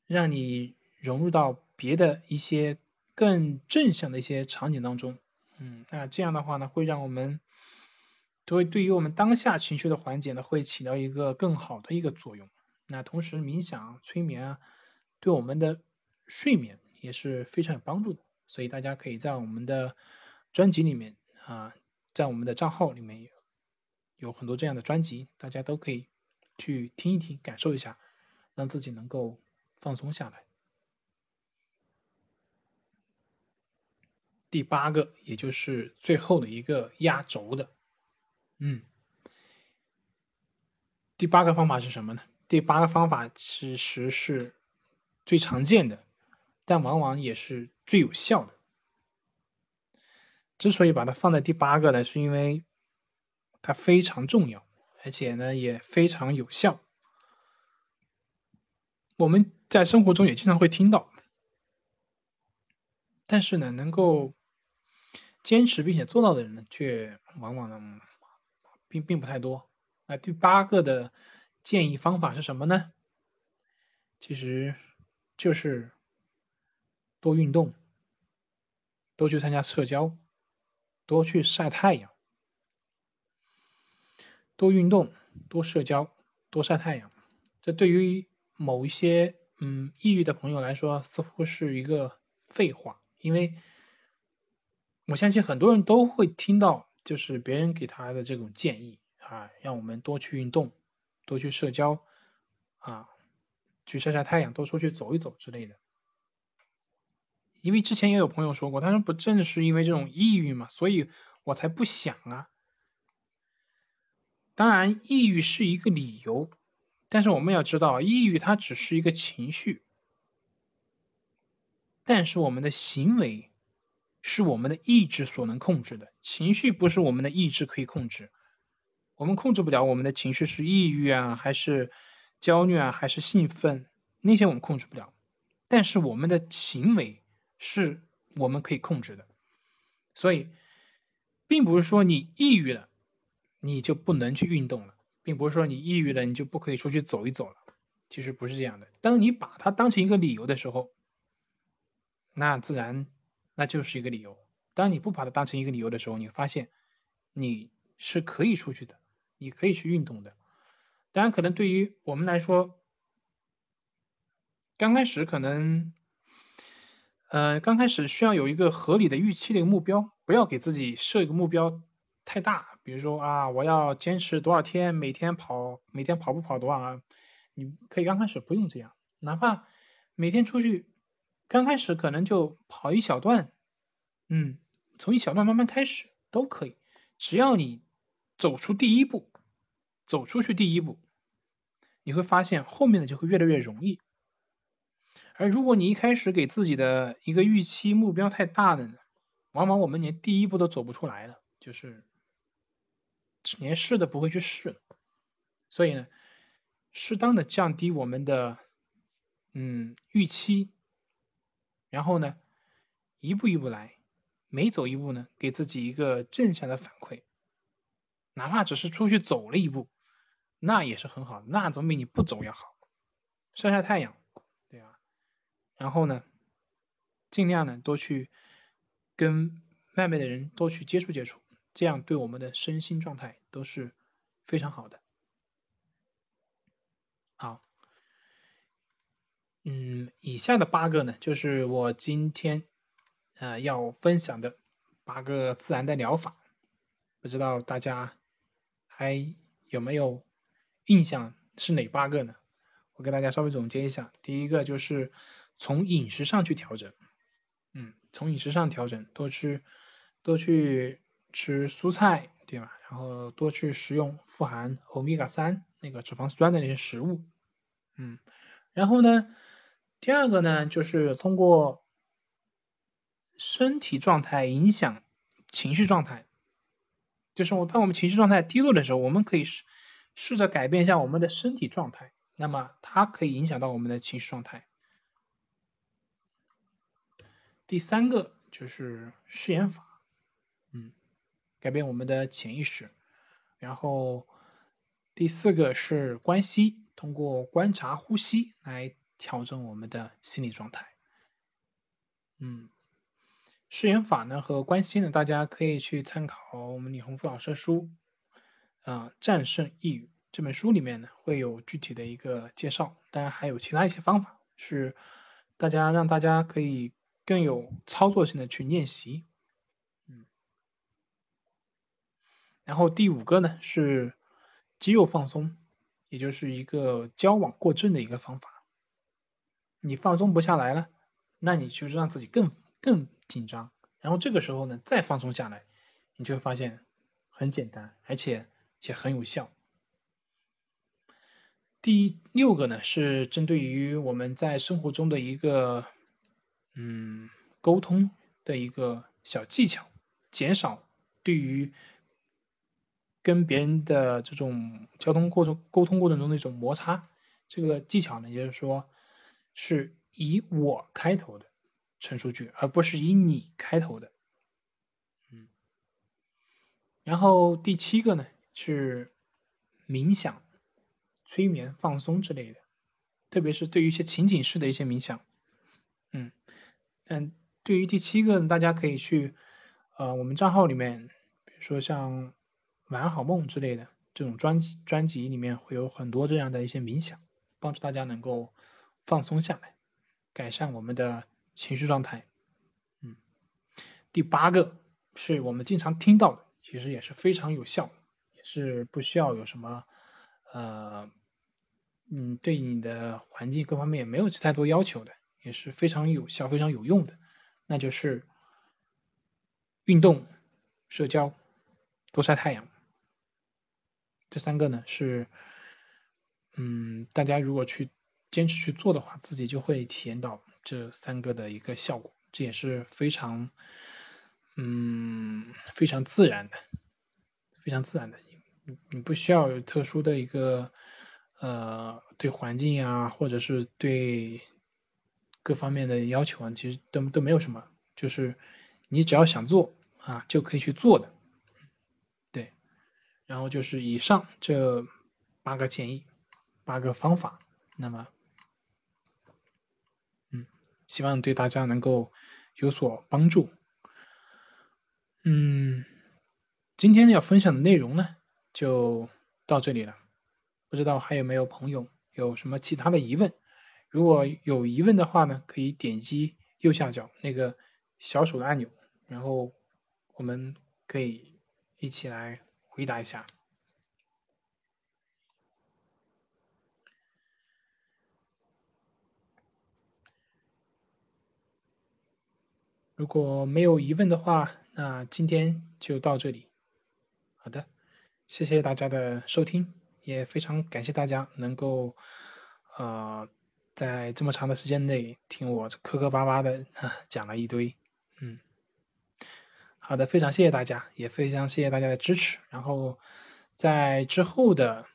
让你融入到别的一些更正向的一些场景当中，嗯，那这样的话呢，会让我们对对于我们当下情绪的缓解呢，会起到一个更好的一个作用。那同时冥想、催眠啊，对我们的睡眠也是非常有帮助的，所以大家可以在我们的专辑里面啊，在我们的账号里面有有很多这样的专辑，大家都可以去听一听，感受一下，让自己能够放松下来。第八个，也就是最后的一个压轴的，嗯，第八个方法是什么呢？第八个方法其实是最常见的，但往往也是最有效的。之所以把它放在第八个呢，是因为它非常重要，而且呢也非常有效。我们在生活中也经常会听到，但是呢，能够坚持并且做到的人呢，却往往呢并并不太多。那第八个的。建议方法是什么呢？其实就是多运动，多去参加社交，多去晒太阳。多运动，多社交，多晒太阳。这对于某一些嗯抑郁的朋友来说，似乎是一个废话，因为我相信很多人都会听到，就是别人给他的这种建议啊，让我们多去运动。多去社交啊，去晒晒太阳，多出去走一走之类的。因为之前也有朋友说过，他说不正是因为这种抑郁嘛，所以我才不想啊。当然，抑郁是一个理由，但是我们要知道，抑郁它只是一个情绪，但是我们的行为是我们的意志所能控制的，情绪不是我们的意志可以控制。我们控制不了我们的情绪是抑郁啊，还是焦虑啊，还是兴奋，那些我们控制不了。但是我们的行为是我们可以控制的。所以，并不是说你抑郁了，你就不能去运动了，并不是说你抑郁了，你就不可以出去走一走了。其实不是这样的。当你把它当成一个理由的时候，那自然那就是一个理由。当你不把它当成一个理由的时候，你发现你是可以出去的。你可以去运动的，当然可能对于我们来说，刚开始可能，呃，刚开始需要有一个合理的预期的一个目标，不要给自己设一个目标太大，比如说啊，我要坚持多少天，每天跑，每天跑步跑多少啊，你可以刚开始不用这样，哪怕每天出去，刚开始可能就跑一小段，嗯，从一小段慢慢开始都可以，只要你走出第一步。走出去第一步，你会发现后面的就会越来越容易。而如果你一开始给自己的一个预期目标太大了呢，往往我们连第一步都走不出来了，就是连试都不会去试。所以呢，适当的降低我们的嗯预期，然后呢，一步一步来，每走一步呢，给自己一个正向的反馈，哪怕只是出去走了一步。那也是很好，那总比你不走要好。晒晒太阳，对啊？然后呢，尽量呢多去跟外面的人多去接触接触，这样对我们的身心状态都是非常好的。好，嗯，以下的八个呢，就是我今天呃要分享的八个自然的疗法，不知道大家还有没有？印象是哪八个呢？我给大家稍微总结一下。第一个就是从饮食上去调整，嗯，从饮食上调整，多吃多去吃蔬菜，对吧？然后多去食用富含欧米伽三那个脂肪酸的那些食物，嗯，然后呢，第二个呢就是通过身体状态影响情绪状态，就是我当我们情绪状态低落的时候，我们可以试着改变一下我们的身体状态，那么它可以影响到我们的情绪状态。第三个就是试验法，嗯，改变我们的潜意识，然后。第四个是关系，通过观察呼吸来调整我们的心理状态。嗯，试验法呢和关系呢，大家可以去参考我们李洪福老师的书啊《战胜抑郁》这本书里面呢会有具体的一个介绍，当然还有其他一些方法是大家让大家可以更有操作性的去练习。嗯，然后第五个呢是。肌肉放松，也就是一个交往过正的一个方法。你放松不下来了，那你就是让自己更更紧张，然后这个时候呢再放松下来，你就会发现很简单，而且且很有效。第六个呢是针对于我们在生活中的一个嗯沟通的一个小技巧，减少对于。跟别人的这种交通过程、沟通过程中的一种摩擦，这个技巧呢，也就是说是以我开头的陈述句，而不是以你开头的。嗯。然后第七个呢去冥想、催眠、放松之类的，特别是对于一些情景式的一些冥想。嗯。嗯，对于第七个，大家可以去呃我们账号里面，比如说像。晚安好梦之类的这种专辑专辑里面会有很多这样的一些冥想，帮助大家能够放松下来，改善我们的情绪状态。嗯，第八个是我们经常听到的，其实也是非常有效的，是不需要有什么呃嗯对你的环境各方面也没有太多要求的，也是非常有效、非常有用的，那就是运动、社交、多晒太阳。这三个呢是，嗯，大家如果去坚持去做的话，自己就会体验到这三个的一个效果，这也是非常，嗯，非常自然的，非常自然的，你不需要有特殊的一个，呃，对环境呀，或者是对各方面的要求啊，其实都都没有什么，就是你只要想做啊，就可以去做的。对然后就是以上这八个建议，八个方法，那么，嗯，希望对大家能够有所帮助。嗯，今天要分享的内容呢，就到这里了。不知道还有没有朋友有什么其他的疑问？如果有疑问的话呢，可以点击右下角那个小手的按钮，然后我们可以一起来。回答一下，如果没有疑问的话，那今天就到这里。好的，谢谢大家的收听，也非常感谢大家能够呃在这么长的时间内听我磕磕巴巴的讲了一堆，嗯。好的，非常谢谢大家，也非常谢谢大家的支持。然后在之后的，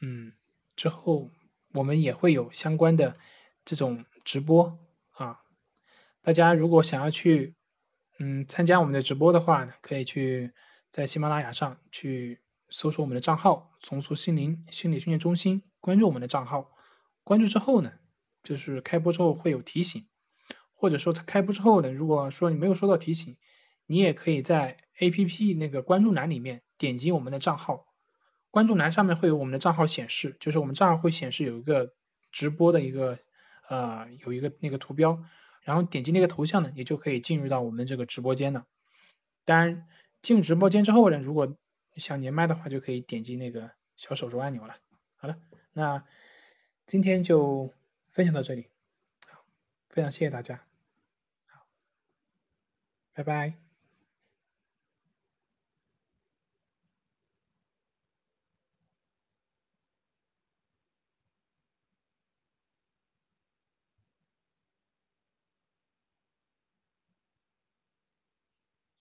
嗯，之后我们也会有相关的这种直播啊。大家如果想要去，嗯，参加我们的直播的话，可以去在喜马拉雅上去搜索我们的账号“重塑心灵心理训练中心”，关注我们的账号。关注之后呢，就是开播之后会有提醒，或者说开播之后呢，如果说你没有收到提醒。你也可以在 A P P 那个关注栏里面点击我们的账号，关注栏上面会有我们的账号显示，就是我们账号会显示有一个直播的一个呃有一个那个图标，然后点击那个头像呢，也就可以进入到我们这个直播间了。当然进入直播间之后呢，如果想连麦的话，就可以点击那个小手镯按钮了。好了，那今天就分享到这里，非常谢谢大家，好，拜拜。